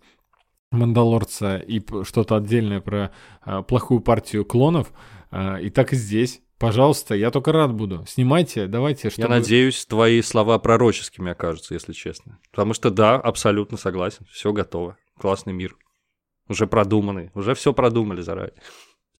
Мандалорца и что-то отдельное про э, плохую партию клонов. Э, и так и здесь. Пожалуйста, я только рад буду. Снимайте, давайте. Я чтобы- надеюсь, твои слова пророческими окажутся, если честно. Потому что да, абсолютно согласен. Все готово. Классный мир. Уже продуманный. Уже все продумали заранее.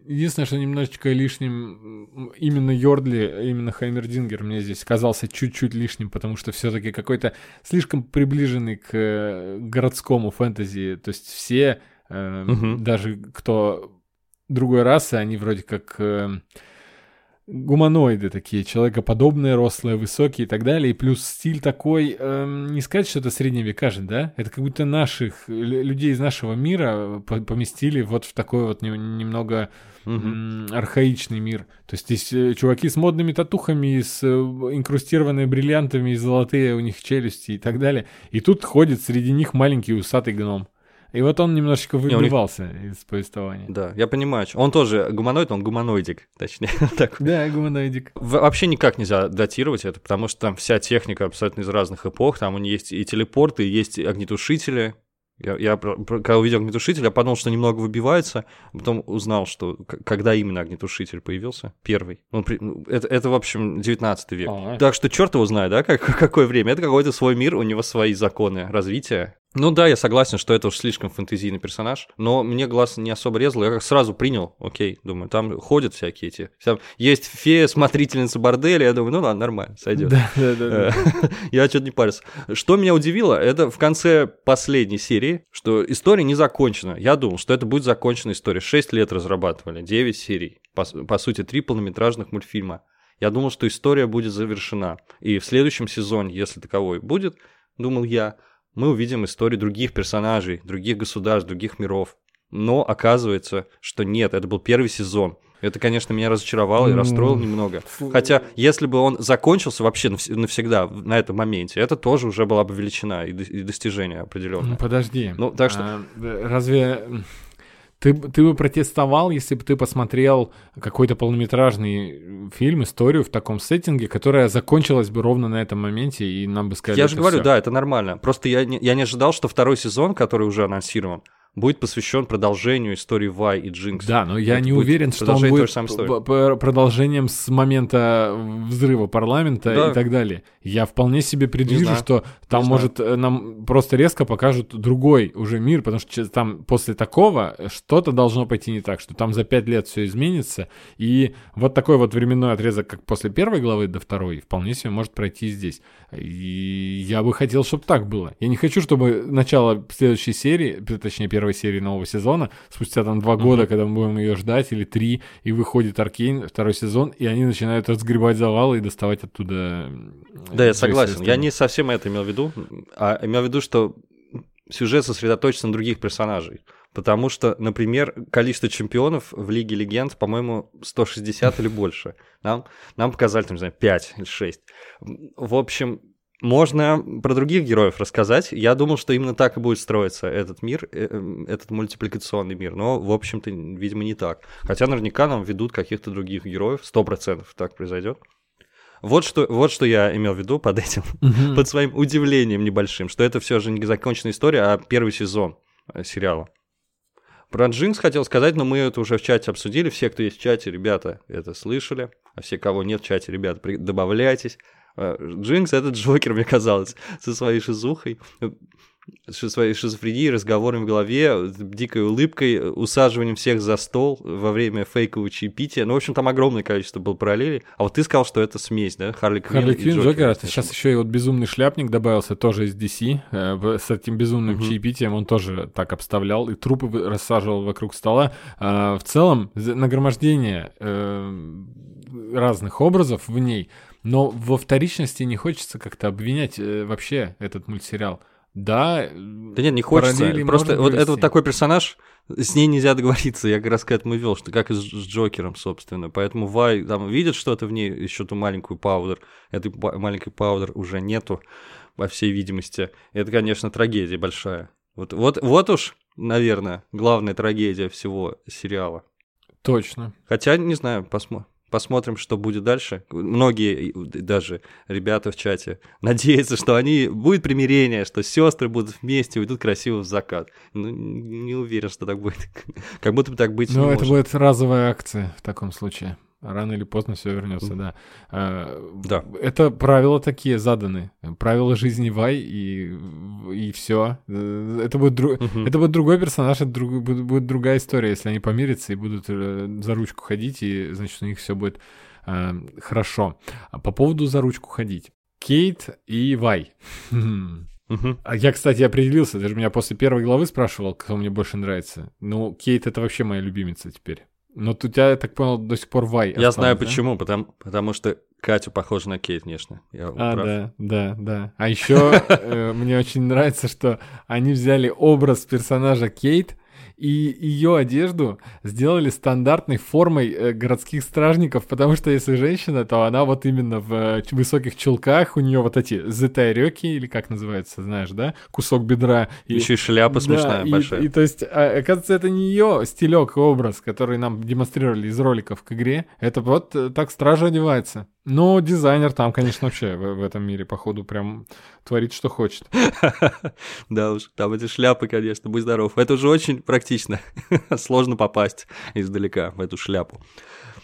Единственное, что немножечко лишним именно Йордли, именно Хаймердингер мне здесь казался чуть-чуть лишним, потому что все-таки какой-то слишком приближенный к э, городскому фэнтези. То есть все, э, Мгм. даже кто другой расы, они вроде как э, гуманоиды такие, человекоподобные, рослые, высокие и так далее. И плюс стиль такой, эм, не сказать, что это средние века же, да? Это как будто наших, лю- людей из нашего мира по- поместили вот в такой вот не- немного м, архаичный мир. То есть здесь э, чуваки с модными татухами, с э, инкрустированными бриллиантами, и золотые у них челюсти и так далее. И тут ходит среди них маленький усатый гном. И вот он немножечко у них- выбивался из повествования. Да, я понимаю. Он тоже гуманоид, он гуманоидик, точнее. <laughs> Да, гуманоидик. Вообще никак нельзя датировать это, потому что там вся техника абсолютно из разных эпох. Там у них есть и телепорты, и есть огнетушители. Я, я когда увидел огнетушитель, я подумал, что немного выбивается, а потом узнал, что когда именно огнетушитель появился, первый. Он при- ну, это, это, в общем, 19 век. А. Так что черт его знает, да, как, <laughs> какое время. Это какой-то свой мир, у него свои законы развития. Ну да, я согласен, что это уж слишком фэнтезийный персонаж, но мне глаз не особо резал, я сразу принял, окей, думаю, там ходят всякие эти, там есть фея, смотрительница борделя, я думаю, ну ладно, нормально, сойдет. Да, да, да. Э, <laughs> Я что-то не парился. Что меня удивило, это в конце последней серии, что история не закончена. Я думал, что это будет законченная история. Шесть лет разрабатывали, 9 серий. По сути, три полнометражных мультфильма. Я думал, что история будет завершена. И в следующем сезоне, если таковой будет, думал я, мы увидим истории других персонажей, других государств, других миров. Но оказывается, что нет, это был первый сезон. Это, конечно, меня разочаровало и расстроило немного. Хотя, если бы он закончился вообще навс- навсегда на этом моменте, это тоже уже была бы величина и, до- и достижение Ну, определенное. подожди. Ну, так что- А, разве ты, ты бы протестовал, если бы ты посмотрел какой-то полнометражный фильм, историю в таком сеттинге, которая закончилась бы ровно на этом моменте, и нам бы сказали, Я же говорю, всё? да, это нормально. Просто я не, я не ожидал, что второй сезон, который уже анонсирован, будет посвящен продолжению истории Вай и Джинкс. Да, но я Это не уверен, что он будет продолжением с момента взрыва парламента Да. и так далее. Я вполне себе предвижу, знаю. что там знаю. может э, нам просто резко покажут другой уже мир, потому что там после такого что-то должно пойти не так, что там за пять лет все изменится, и вот такой вот временной отрезок, как после первой главы до второй, вполне себе может пройти здесь. И я бы хотел, чтобы так было. Я не хочу, чтобы начало следующей серии, точнее первой серии нового сезона, спустя там два года, когда мы будем ее ждать, или три, и выходит Аркейн, второй сезон, и они начинают разгребать завалы и доставать оттуда... Да, я согласен. Я не совсем это имел в виду, а имел в виду, что сюжет сосредоточится на других персонажей. Потому что, например, количество чемпионов в Лиге Легенд, по-моему, 160 или больше. Нам, нам показали, там, не знаю, 5 или 6. В общем, можно про других героев рассказать. Я думал, что именно так и будет строиться этот мир, э, э, этот мультипликационный мир. Но, в общем-то, видимо, не так. Хотя наверняка нам ведут каких-то других героев. 100% так произойдет. Вот что, вот что я имел в виду под этим, Мгм. <laughs> под своим удивлением небольшим, что это все же не законченная история, а первый сезон э, сериала. Про Джинкс хотел сказать, но мы это уже в чате обсудили. Все, кто есть в чате, ребята, это слышали. А все, кого нет в чате, ребята, при- добавляйтесь. Э, Джинкс — это Джокер, <laughs> мне казалось, со своей шизухой, со своей шизофренией, разговорами в голове, дикой улыбкой, усаживанием всех за стол во время фейкового чаепития. Ну, в общем, там огромное количество было параллелей. А вот ты сказал, что это смесь, да? Харли Квинн Харли Квинн, Джокер. Джокер, сейчас еще и вот безумный шляпник добавился, тоже из DC, э, с этим безумным чаепитием он тоже так обставлял и трупы рассаживал вокруг стола. А, В целом, нагромождение э, разных образов в ней, но во вторичности не хочется как-то обвинять э, вообще этот мультсериал. Да, Да нет, не хочется. Просто вот это вот такой персонаж, с ней нельзя договориться. Я как раз к этому вел, что как и с, Джокером, собственно. Поэтому Вай там видит что-то в ней, еще ту маленькую Паудер. Этой маленькой Паудер уже нету, по всей видимости. Это, конечно, трагедия большая. Вот, вот, вот уж, наверное, главная трагедия всего сериала. точно. Хотя, не знаю, посмо- посмотрим, что будет дальше. Многие, даже ребята в чате, надеются, что они будет примирение, что сестры будут вместе, уйдут красиво в закат. Ну, не уверен, что так будет. <laughs> Как будто бы так быть не Ну, это может. будет разовая акция в таком случае. Рано или поздно все вернется, да. А, Да. Это правила такие заданы. Правила жизни Вай и, и все. Это будет, дру- Мгм. это будет другой персонаж, это друг- будет, будет другая история, если они помирятся и будут э, за ручку ходить, и значит у них все будет э, хорошо. А по поводу за ручку ходить. Кейт и Вай. Мгм. А я, кстати, определился. Ты же меня после первой главы спрашивал, кто мне больше нравится. Ну, Кейт это вообще моя любимица теперь. Но тут у тебя, я так понял, до сих пор Вай. Я осталось, знаю да? почему, потому, потому что Катя похожа на Кейт, конечно. Я А, прав. да, да, да. А еще мне очень нравится, что они взяли образ персонажа Кейт и ее одежду сделали стандартной формой э, городских стражников, потому что если женщина, то она вот именно в э, высоких чулках, у нее вот эти зетайрёки, или как называется, знаешь, да, кусок бедра. И- Еще и шляпа Да, смешная, и, большая. и то есть, а, оказывается, это не ее стилек и образ, который нам демонстрировали из роликов к игре. Это вот э, так стража одевается. Но дизайнер там, конечно, вообще в, в этом мире, походу, прям творит, что хочет. <laughs> Да уж, там эти шляпы, конечно, будь здоров. Это уже очень практично. <laughs> Сложно попасть издалека в эту шляпу.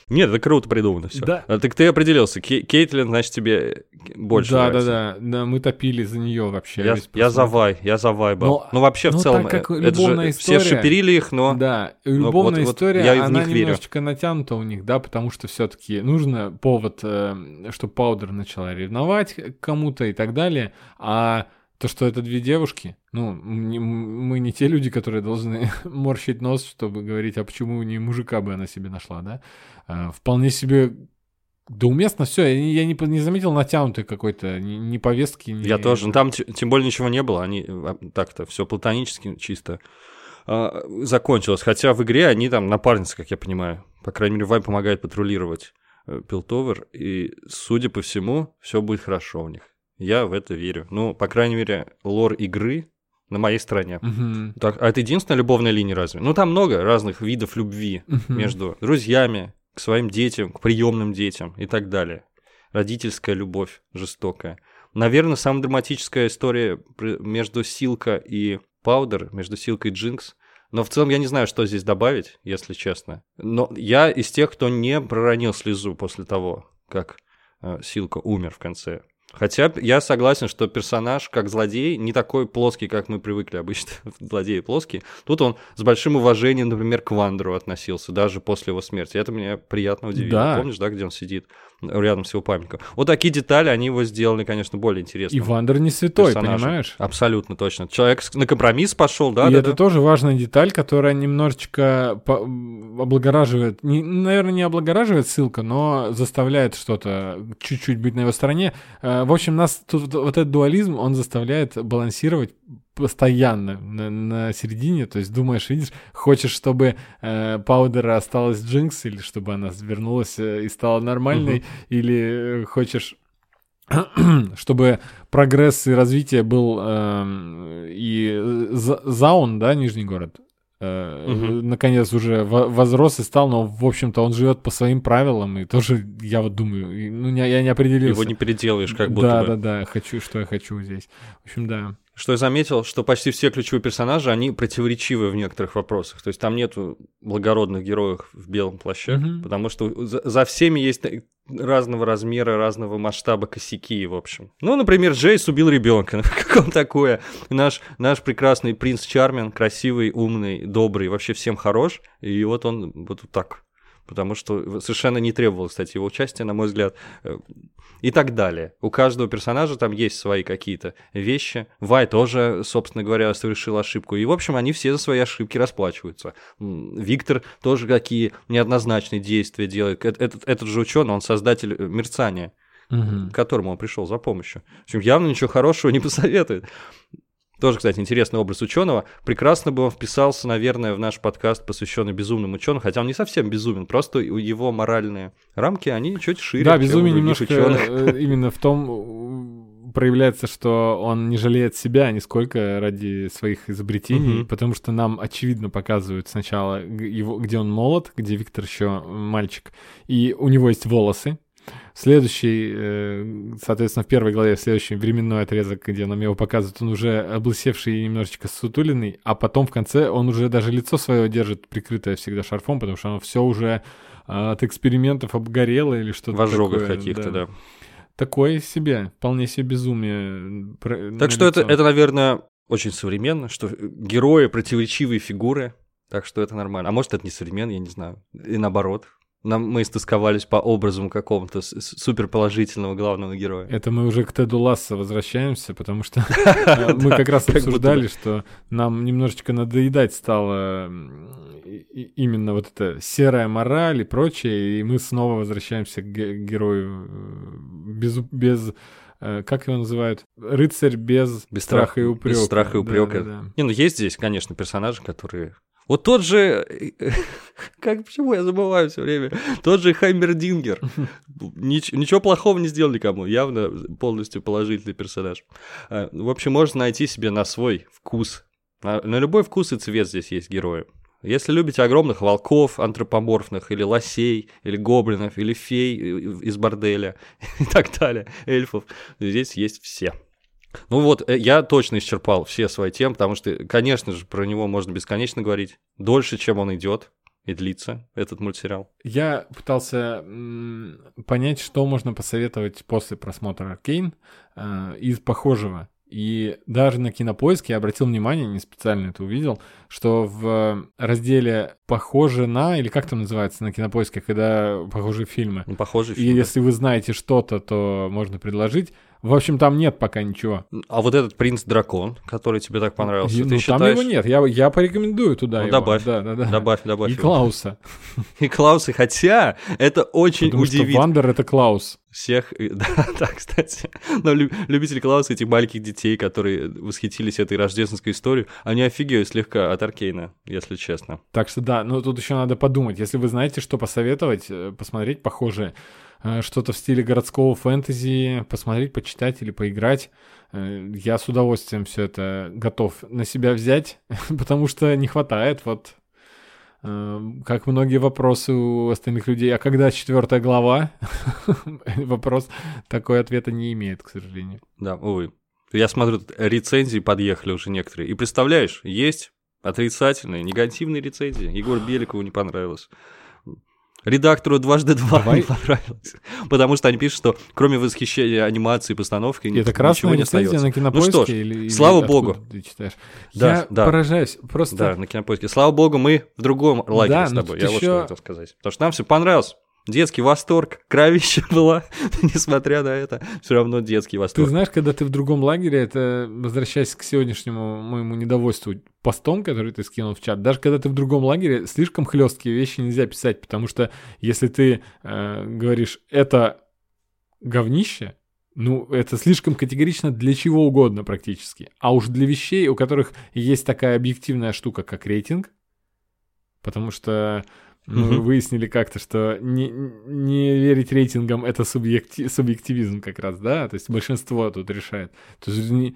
Нет, это круто придумано все. Да. так ты определился. Кей- Кейтлин, значит, тебе больше да, нравится. да, да, да. Мы топили за нее вообще. Я, я за. Вай, я за Вай был. Но- ну, вообще, в ну, целом, так как это же любовная все история- шиперили их, но... Да, любовная вот- вот история, я и в она них верю. немножечко натянута у них, да, потому что все-таки нужно повод, э, чтобы Паудер начала ревновать кому-то и так далее, а то, что это две девушки, ну, не- мы не те люди, которые должны <laughs> морщить нос, чтобы говорить, а почему не мужика бы она себе нашла, да, А, вполне себе да уместно все, я, не- не, заметил натянутой какой-то ни, ни повестки, ни... Я тоже. Ну, Там тем более ничего не было. Они а, так-то все платонически чисто а, закончилось. Хотя в игре они там напарницы, как я понимаю. По крайней мере, Вай помогает патрулировать э, Пилтовер. И, судя по всему, все будет хорошо у них. Я в это верю. Ну, по крайней мере, лор игры на моей стороне. Мгм. Так, а это единственная любовная линия разве? Ну, там много разных видов любви Мгм. между друзьями, к своим детям, к приемным детям и так далее. Родительская любовь жестокая. Наверное, самая драматическая история между Силка и Паудер, между Силкой и Джинкс. Но в целом я не знаю, что здесь добавить, если честно. Но я из тех, кто не проронил слезу после того, как э, Силко умер в конце. Хотя я согласен, что персонаж, как злодей, не такой плоский, как мы привыкли обычно. <laughs> Злодеи плоские. Тут он с большим уважением, например, к Вандеру относился, даже после его смерти. Это меня приятно удивило. Да. Помнишь, да, где он сидит рядом с его памятником? Вот такие детали, они его сделали, конечно, более И интересным. Вандер не святой, персонажем. понимаешь? Абсолютно точно. Человек на компромисс пошел, да, и да, это да. тоже важная деталь, которая немножечко облагораживает, не, наверное, не облагораживает Силко, но заставляет что-то чуть-чуть быть на его стороне. Э, В общем, нас тут вот этот дуализм, он заставляет балансировать постоянно на, на середине, то есть думаешь, видишь, хочешь, чтобы э, Паудера осталась Джинкс, или чтобы она вернулась э, и стала нормальной, или э, хочешь <clears throat> чтобы прогресс и развитие был эм, и За- Заун, да, Нижний город, Мгм. наконец уже во- возрос и стал, но, в общем-то, он живет по своим правилам, и тоже, я вот думаю, ну, я не определился. Его не переделаешь, как будто да, бы. да, да, хочу, что я хочу здесь. В общем, да. Что я заметил, что почти все ключевые персонажи, они противоречивы в некоторых вопросах. То есть там нету благородных героев в белом плаще, Мгм. потому что за, за всеми есть разного размера, разного масштаба косяки, в общем. Ну, например, Джейс убил ребенка. <laughs> Как он такое? Наш, наш прекрасный принц Чармин, красивый, умный, добрый, вообще всем хорош. И вот он вот так. Потому что совершенно не требовал, кстати, его участия, на мой взгляд. Э, И так далее. У каждого персонажа там есть свои какие-то вещи. Вай тоже, собственно говоря, совершил ошибку. И, в общем, они все за свои ошибки расплачиваются. Виктор тоже какие неоднозначные действия делает. Эт- Этот, этот же ученый, он создатель э, мерцания Мгм. к которому он пришел за помощью. В общем, явно ничего хорошего не посоветует. Тоже, кстати, интересный образ ученого. Прекрасно бы он вписался, наверное, в наш подкаст, посвященный безумным ученым, хотя он не совсем безумен, просто его моральные рамки, они чуть шире, Да, безумие немножко ученых. э, именно в том э, проявляется, что он не жалеет себя нисколько ради своих изобретений, Мгм. потому что нам очевидно показывают сначала его, где он молод, где Виктор еще мальчик, и у него есть волосы. Следующий, э, соответственно, в первой главе, следующий временной отрезок, где нам его показывают, он уже облысевший и немножечко сутуленный, а потом в конце он уже даже лицо свое держит прикрытое всегда шарфом, потому что оно все уже а, от экспериментов обгорело или что-то В ожогах каких-то, да. Такое себе, вполне себе безумие. про- Так что это, это, наверное, очень современно, что герои противоречивые фигуры, так что это нормально. А может, это не современно, я не знаю. И наоборот. Нам, мы истосковались по образу с- суперположительного главного героя. Это мы уже к Теду Лассо возвращаемся, потому что <laughs> <laughs> мы как раз обсуждали, что нам немножечко надоедать стало и- и- именно вот эта серая мораль и прочее, и мы снова возвращаемся к ге- герою э, без, без э, как его называют? Рыцарь без, Без страха и страха- упрека. без страха и упрека. Не, ну есть здесь, конечно, персонажи, которые... Вот тот же... <laughs> Как, почему я забываю все время? Тот же Хаймердингер. <laughs> Нич- ничего плохого не сделал никому. Явно полностью положительный персонаж. А, В общем, можно найти себе на свой вкус. На, на любой вкус и цвет здесь есть герои. Если любите огромных волков антропоморфных, или лосей, или гоблинов, или фей из борделя <laughs> и так далее, эльфов, здесь есть все. Ну вот, э, я точно исчерпал все свои темы, потому что, конечно же, про него можно бесконечно говорить. Дольше, чем он идет и длится, этот мультсериал. Я пытался понять, что можно посоветовать после просмотра Аркейн э, из похожего. И даже на кинопоиске я обратил внимание, не специально это увидел, что в разделе «Похоже на», или как там называется на кинопоиске, когда похожие фильмы, Ну, похожий и фильм. да. если вы знаете что-то, то можно предложить. В общем, там нет пока ничего. А вот этот принц-дракон, который тебе так понравился, И- ты ну, считаешь... там его нет. Я, я порекомендую туда Ну, его. добавь, Да, да, да. Добавь, добавь. И его. Клауса. И Клаусы, хотя это очень Потому что удивит Вандер — это Клаус. всех. Да, <laughs> да, кстати. Но лю- любители Клауса, этих маленьких детей, которые восхитились этой рождественской историей, они офигеют слегка от Аркейна, если честно. Так что да, но тут еще надо подумать. Если вы знаете, что посоветовать, э, посмотреть похожее, э, что-то в стиле городского фэнтези, посмотреть, почитать или поиграть, э, я с удовольствием все это готов на себя взять, <laughs> потому что не хватает вот э, как многие вопросы у остальных людей. А когда четвертая глава? <laughs> Вопрос такой ответа не имеет, к сожалению. Да, увы. Я смотрю, рецензии подъехали уже некоторые. И представляешь, есть отрицательные, негативные рецензии. Егор Беликову не понравилось. Редактору дважды два Давай. не понравилось. Потому что они пишут, что кроме восхищения анимацией и постановки Это ничего не остается. на кинопоиске? Ну что ж, или, или слава откуда богу. Ты читаешь? Да, я да. поражаюсь. Просто Да, на кинопоиске. Слава богу, мы в другом лагере Да, с но тобой. Я вот ещё- что хотел сказать. Потому что нам все понравилось. Детский восторг, кровища <laughs> была, несмотря на это, все равно детский Ты восторг. знаешь, когда ты в другом лагере, это, возвращаясь к сегодняшнему моему недовольству постом, который ты скинул в чат, даже когда ты в другом лагере, слишком хлесткие вещи нельзя писать, потому что если ты э, говоришь «это говнище», ну, это слишком категорично для чего угодно практически. А уж для вещей, у которых есть такая объективная штука, как рейтинг, потому что мы Мгм. выяснили как-то, что не, не верить рейтингам — это субъекти- субъективизм как раз, да? То есть большинство тут решает. То есть не-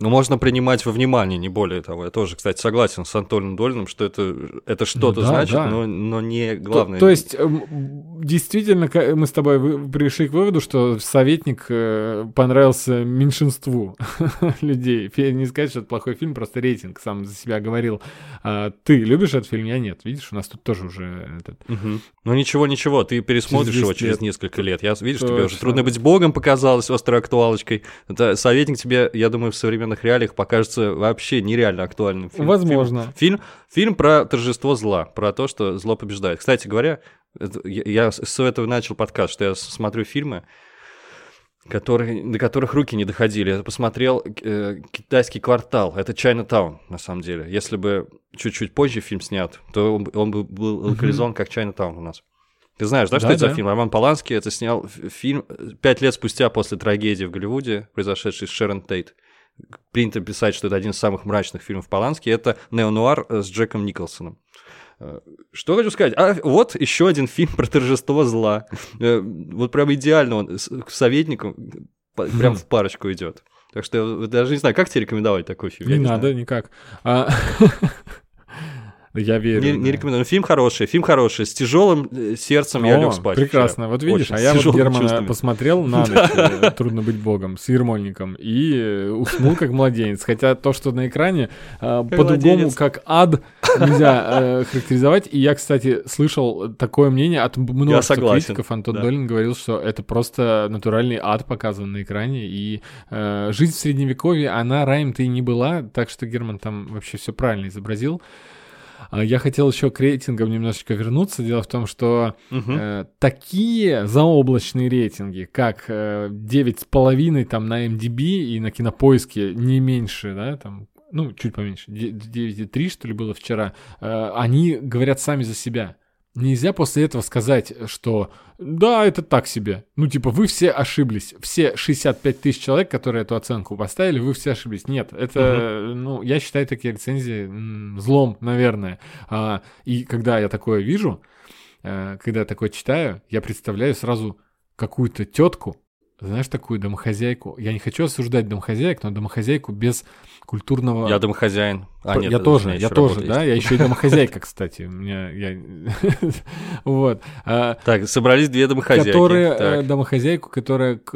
Но можно принимать во внимание, не более того. Я тоже, кстати, согласен с Антоном Долиным, что это, это что-то Ну да, значит, да. Но, но не То, главное. то есть, эм, действительно, мы с тобой пришли к выводу, что советник э, понравился меньшинству <laughs> людей. Не сказать, что это плохой фильм, просто рейтинг сам за себя говорил. А ты любишь этот фильм? Я нет. Видишь, у нас тут тоже уже этот... Ну ничего, ничего, ты пересмотришь Через его 10 через лет. несколько лет. Я видишь, тебе уже трудно быть богом показалось острой актуалочкой. Это советник тебе, я думаю, в современных реалиях покажется вообще нереально актуальным. фильм- Возможно. Фильм, фильм про торжество зла, про то, что зло побеждает. Кстати говоря, это- я, я с этого начал подкаст, что я смотрю фильмы, которые, до которых руки не доходили. Я посмотрел э, «Китайский квартал». Это «Чайнатаун», на самом деле. Если бы чуть-чуть позже фильм снят, то он, бы- он бы был локализован как «Чайнатаун» у нас. Ты знаешь, да, что Да, это за да. фильм? Роман Поланский это снял фильм э, пять лет спустя после трагедии в Голливуде, произошедшей с Шерон Тейт. Принято писать, что это один из самых мрачных фильмов Полански. Это неонуар с Джеком Николсоном. Э, Что хочу сказать? А вот еще один фильм про торжество зла. Э, Вот прям идеально он с по- прям в парочку идет. Так что я даже не знаю, как тебе рекомендовать такой фильм. Не знаю. надо никак. А, <laughs> Я верю. Не, не рекомендую. Но Фильм хороший, фильм хороший. С тяжелым э, сердцем я О, лег спать. Прекрасно. вчера. Вот видишь, Очень а я вот Германа чувствами. посмотрел на <laughs> ночь, э, трудно быть богом, с Ермольником, и э, уснул как младенец. Хотя то, что на экране, по-другому, как ад, нельзя характеризовать. И я, кстати, слышал такое мнение от множества критиков. Антон. Долин говорил, что это просто натуральный ад показан на экране. И жизнь в Средневековье, она раем-то и не была, так что Герман там вообще все правильно изобразил. А Я хотел еще к рейтингам немножечко вернуться. Дело в том, что Мгм. э, такие заоблачные рейтинги, как э, 9,5 там на MDB и на Кинопоиске не меньше, да, там, ну, чуть поменьше, де- 9,3, что ли, было вчера, э, они говорят сами за себя. Нельзя после этого сказать, что да, это так себе. Ну, типа, вы все ошиблись. Все 65 тысяч человек, которые эту оценку поставили, вы все ошиблись. Нет, это, ну, я считаю такие рецензии злом, наверное. А, и когда я такое вижу, э, когда я такое читаю, я представляю сразу какую-то тетку, знаешь, такую домохозяйку. Я не хочу осуждать домохозяек, но домохозяйку без культурного... Я домохозяин. А, нет, я тоже, я тоже, да, есть. я еще и <laughs> домохозяйка, кстати. У меня, я... <laughs> Вот. А, Так, собрались две домохозяйки. Которая, Так. э, домохозяйку, которая к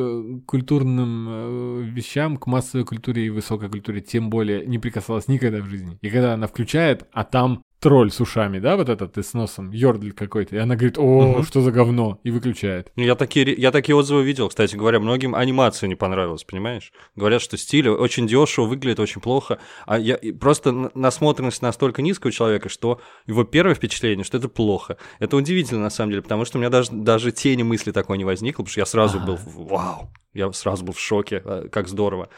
культурным э, вещам, к массовой культуре и высокой культуре тем более не прикасалась никогда в жизни. И когда она включает, а там тролль с ушами, да, вот этот и с носом, йордль какой-то, и она говорит, о, Мгм. что за говно, и выключает. Ну, Я такие, я такие отзывы видел, кстати говоря, многим анимация не понравилась, понимаешь? Говорят, что стиль очень дешево, выглядит очень плохо, а я просто насмотренность настолько низкого человека, что его первое впечатление, что это плохо. Это удивительно на самом деле, потому что у меня даже, даже тени мысли такой не возникло, потому что я сразу был, в- вау, я сразу был в шоке, а, как здорово.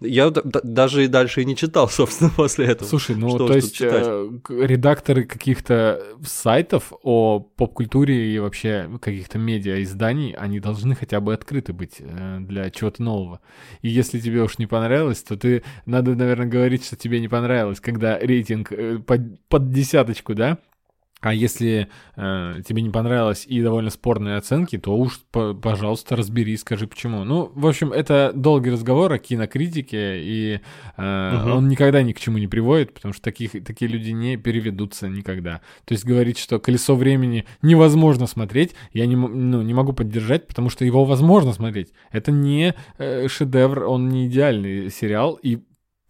Я даже и дальше и не читал, <laughs> собственно, после этого. Слушай, ну Что то есть читать? э, к- редакторы каких-то сайтов о поп-культуре и вообще каких-то медиа изданий, они должны хотя бы открыты быть э, для чего-то нового. И если тебе уж не понравилось, то ты надо, наверное, говорить, что тебе не понравилось, когда рейтинг э, под, под десяточку, да? А если э, тебе не понравилось и довольно спорные оценки, то уж, по- пожалуйста, разбери, скажи почему. Ну, в общем, это долгий разговор о кинокритике, и э, Мгм. он никогда ни к чему не приводит, потому что таких, такие люди не переведутся никогда. То есть говорить, что «Колесо времени» невозможно смотреть, я не, ну, не могу поддержать, потому что его возможно смотреть. Это не э, шедевр, он не идеальный сериал, и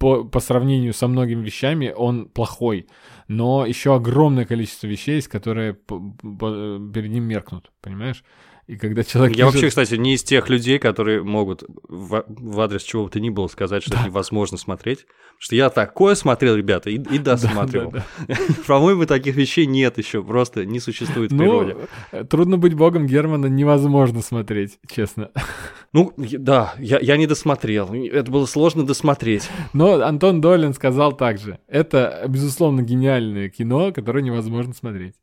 по, по сравнению со многими вещами он плохой. Но еще огромное количество вещей есть, которые перед ним меркнут, понимаешь? И когда человек Я пишет- вообще, кстати, не из тех людей, которые могут в, в адрес чего бы то ни было сказать, что это невозможно смотреть. Потому что я такое смотрел, ребята, и, и досматривал. Да, <laughs> <laughs> По-моему, таких вещей нет еще, просто не существует в Ну, природе. э, трудно быть богом Германа невозможно смотреть, честно. <laughs> Ну, да, я, я не досмотрел. Это было сложно досмотреть. Но Антон Долин сказал также, это, безусловно, гениальное кино, которое невозможно смотреть.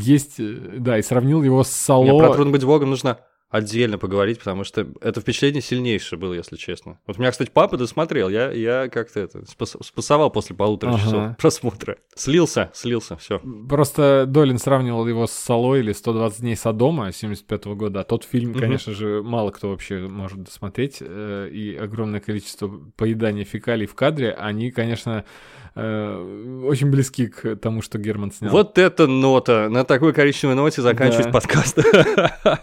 Есть, э, да, и сравнил его с Мне про Сало. трудно быть богом нужно отдельно поговорить, потому что это впечатление сильнейшее было, если честно. Вот у меня, кстати, папа досмотрел, я, я как-то это спас- спасовал после полутора Ага. часов просмотра. Слился, слился, все. Просто Долин сравнивал его с Солой или 120 дней Содома 75 года, а тот фильм, Мгм. конечно же, мало кто вообще может досмотреть, э, и огромное количество поедания фекалий в кадре, они, конечно, э, очень близки к тому, что Герман снял. Вот эта нота, на такой коричневой ноте заканчивать Да. подкаст. <laughs>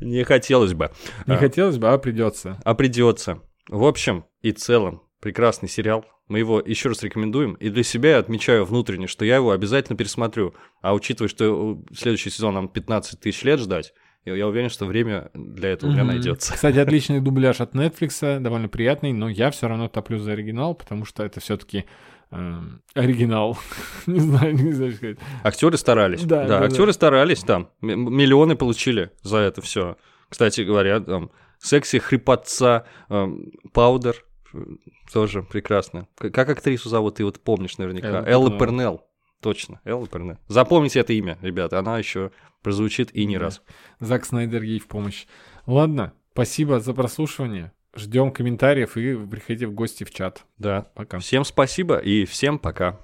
Не хотелось бы. Не А. хотелось бы, а придется. А придется. В общем и целом, прекрасный сериал. Мы его еще раз рекомендуем. И для себя я отмечаю внутренне, что я его обязательно пересмотрю. А учитывая, что э, следующий сезон нам 15 тысяч лет ждать, я уверен, что время для этого у меня Мгм. найдется. Кстати, <laughs> отличный дубляж от Netflix, довольно приятный, но я все равно топлю за оригинал, потому что это все-таки оригинал. <laughs> не знаю, не знаю, что сказать. Актеры старались. Да, Да, да, да. актеры старались там. Миллионы получили за это все. Кстати говоря, там, секси, хрипотца, эм, паудер э, тоже прекрасно. Как актрису зовут, ты вот помнишь наверняка. Элла Элла Пернелл. Пернелл. Точно, Элла Пернелл. Запомните это имя, ребята, она еще прозвучит и не Да. раз. Зак Снайдер ей в помощь. Ладно, спасибо за прослушивание. Ждем комментариев и приходите в гости в чат. Да. Пока. Всем спасибо и всем пока.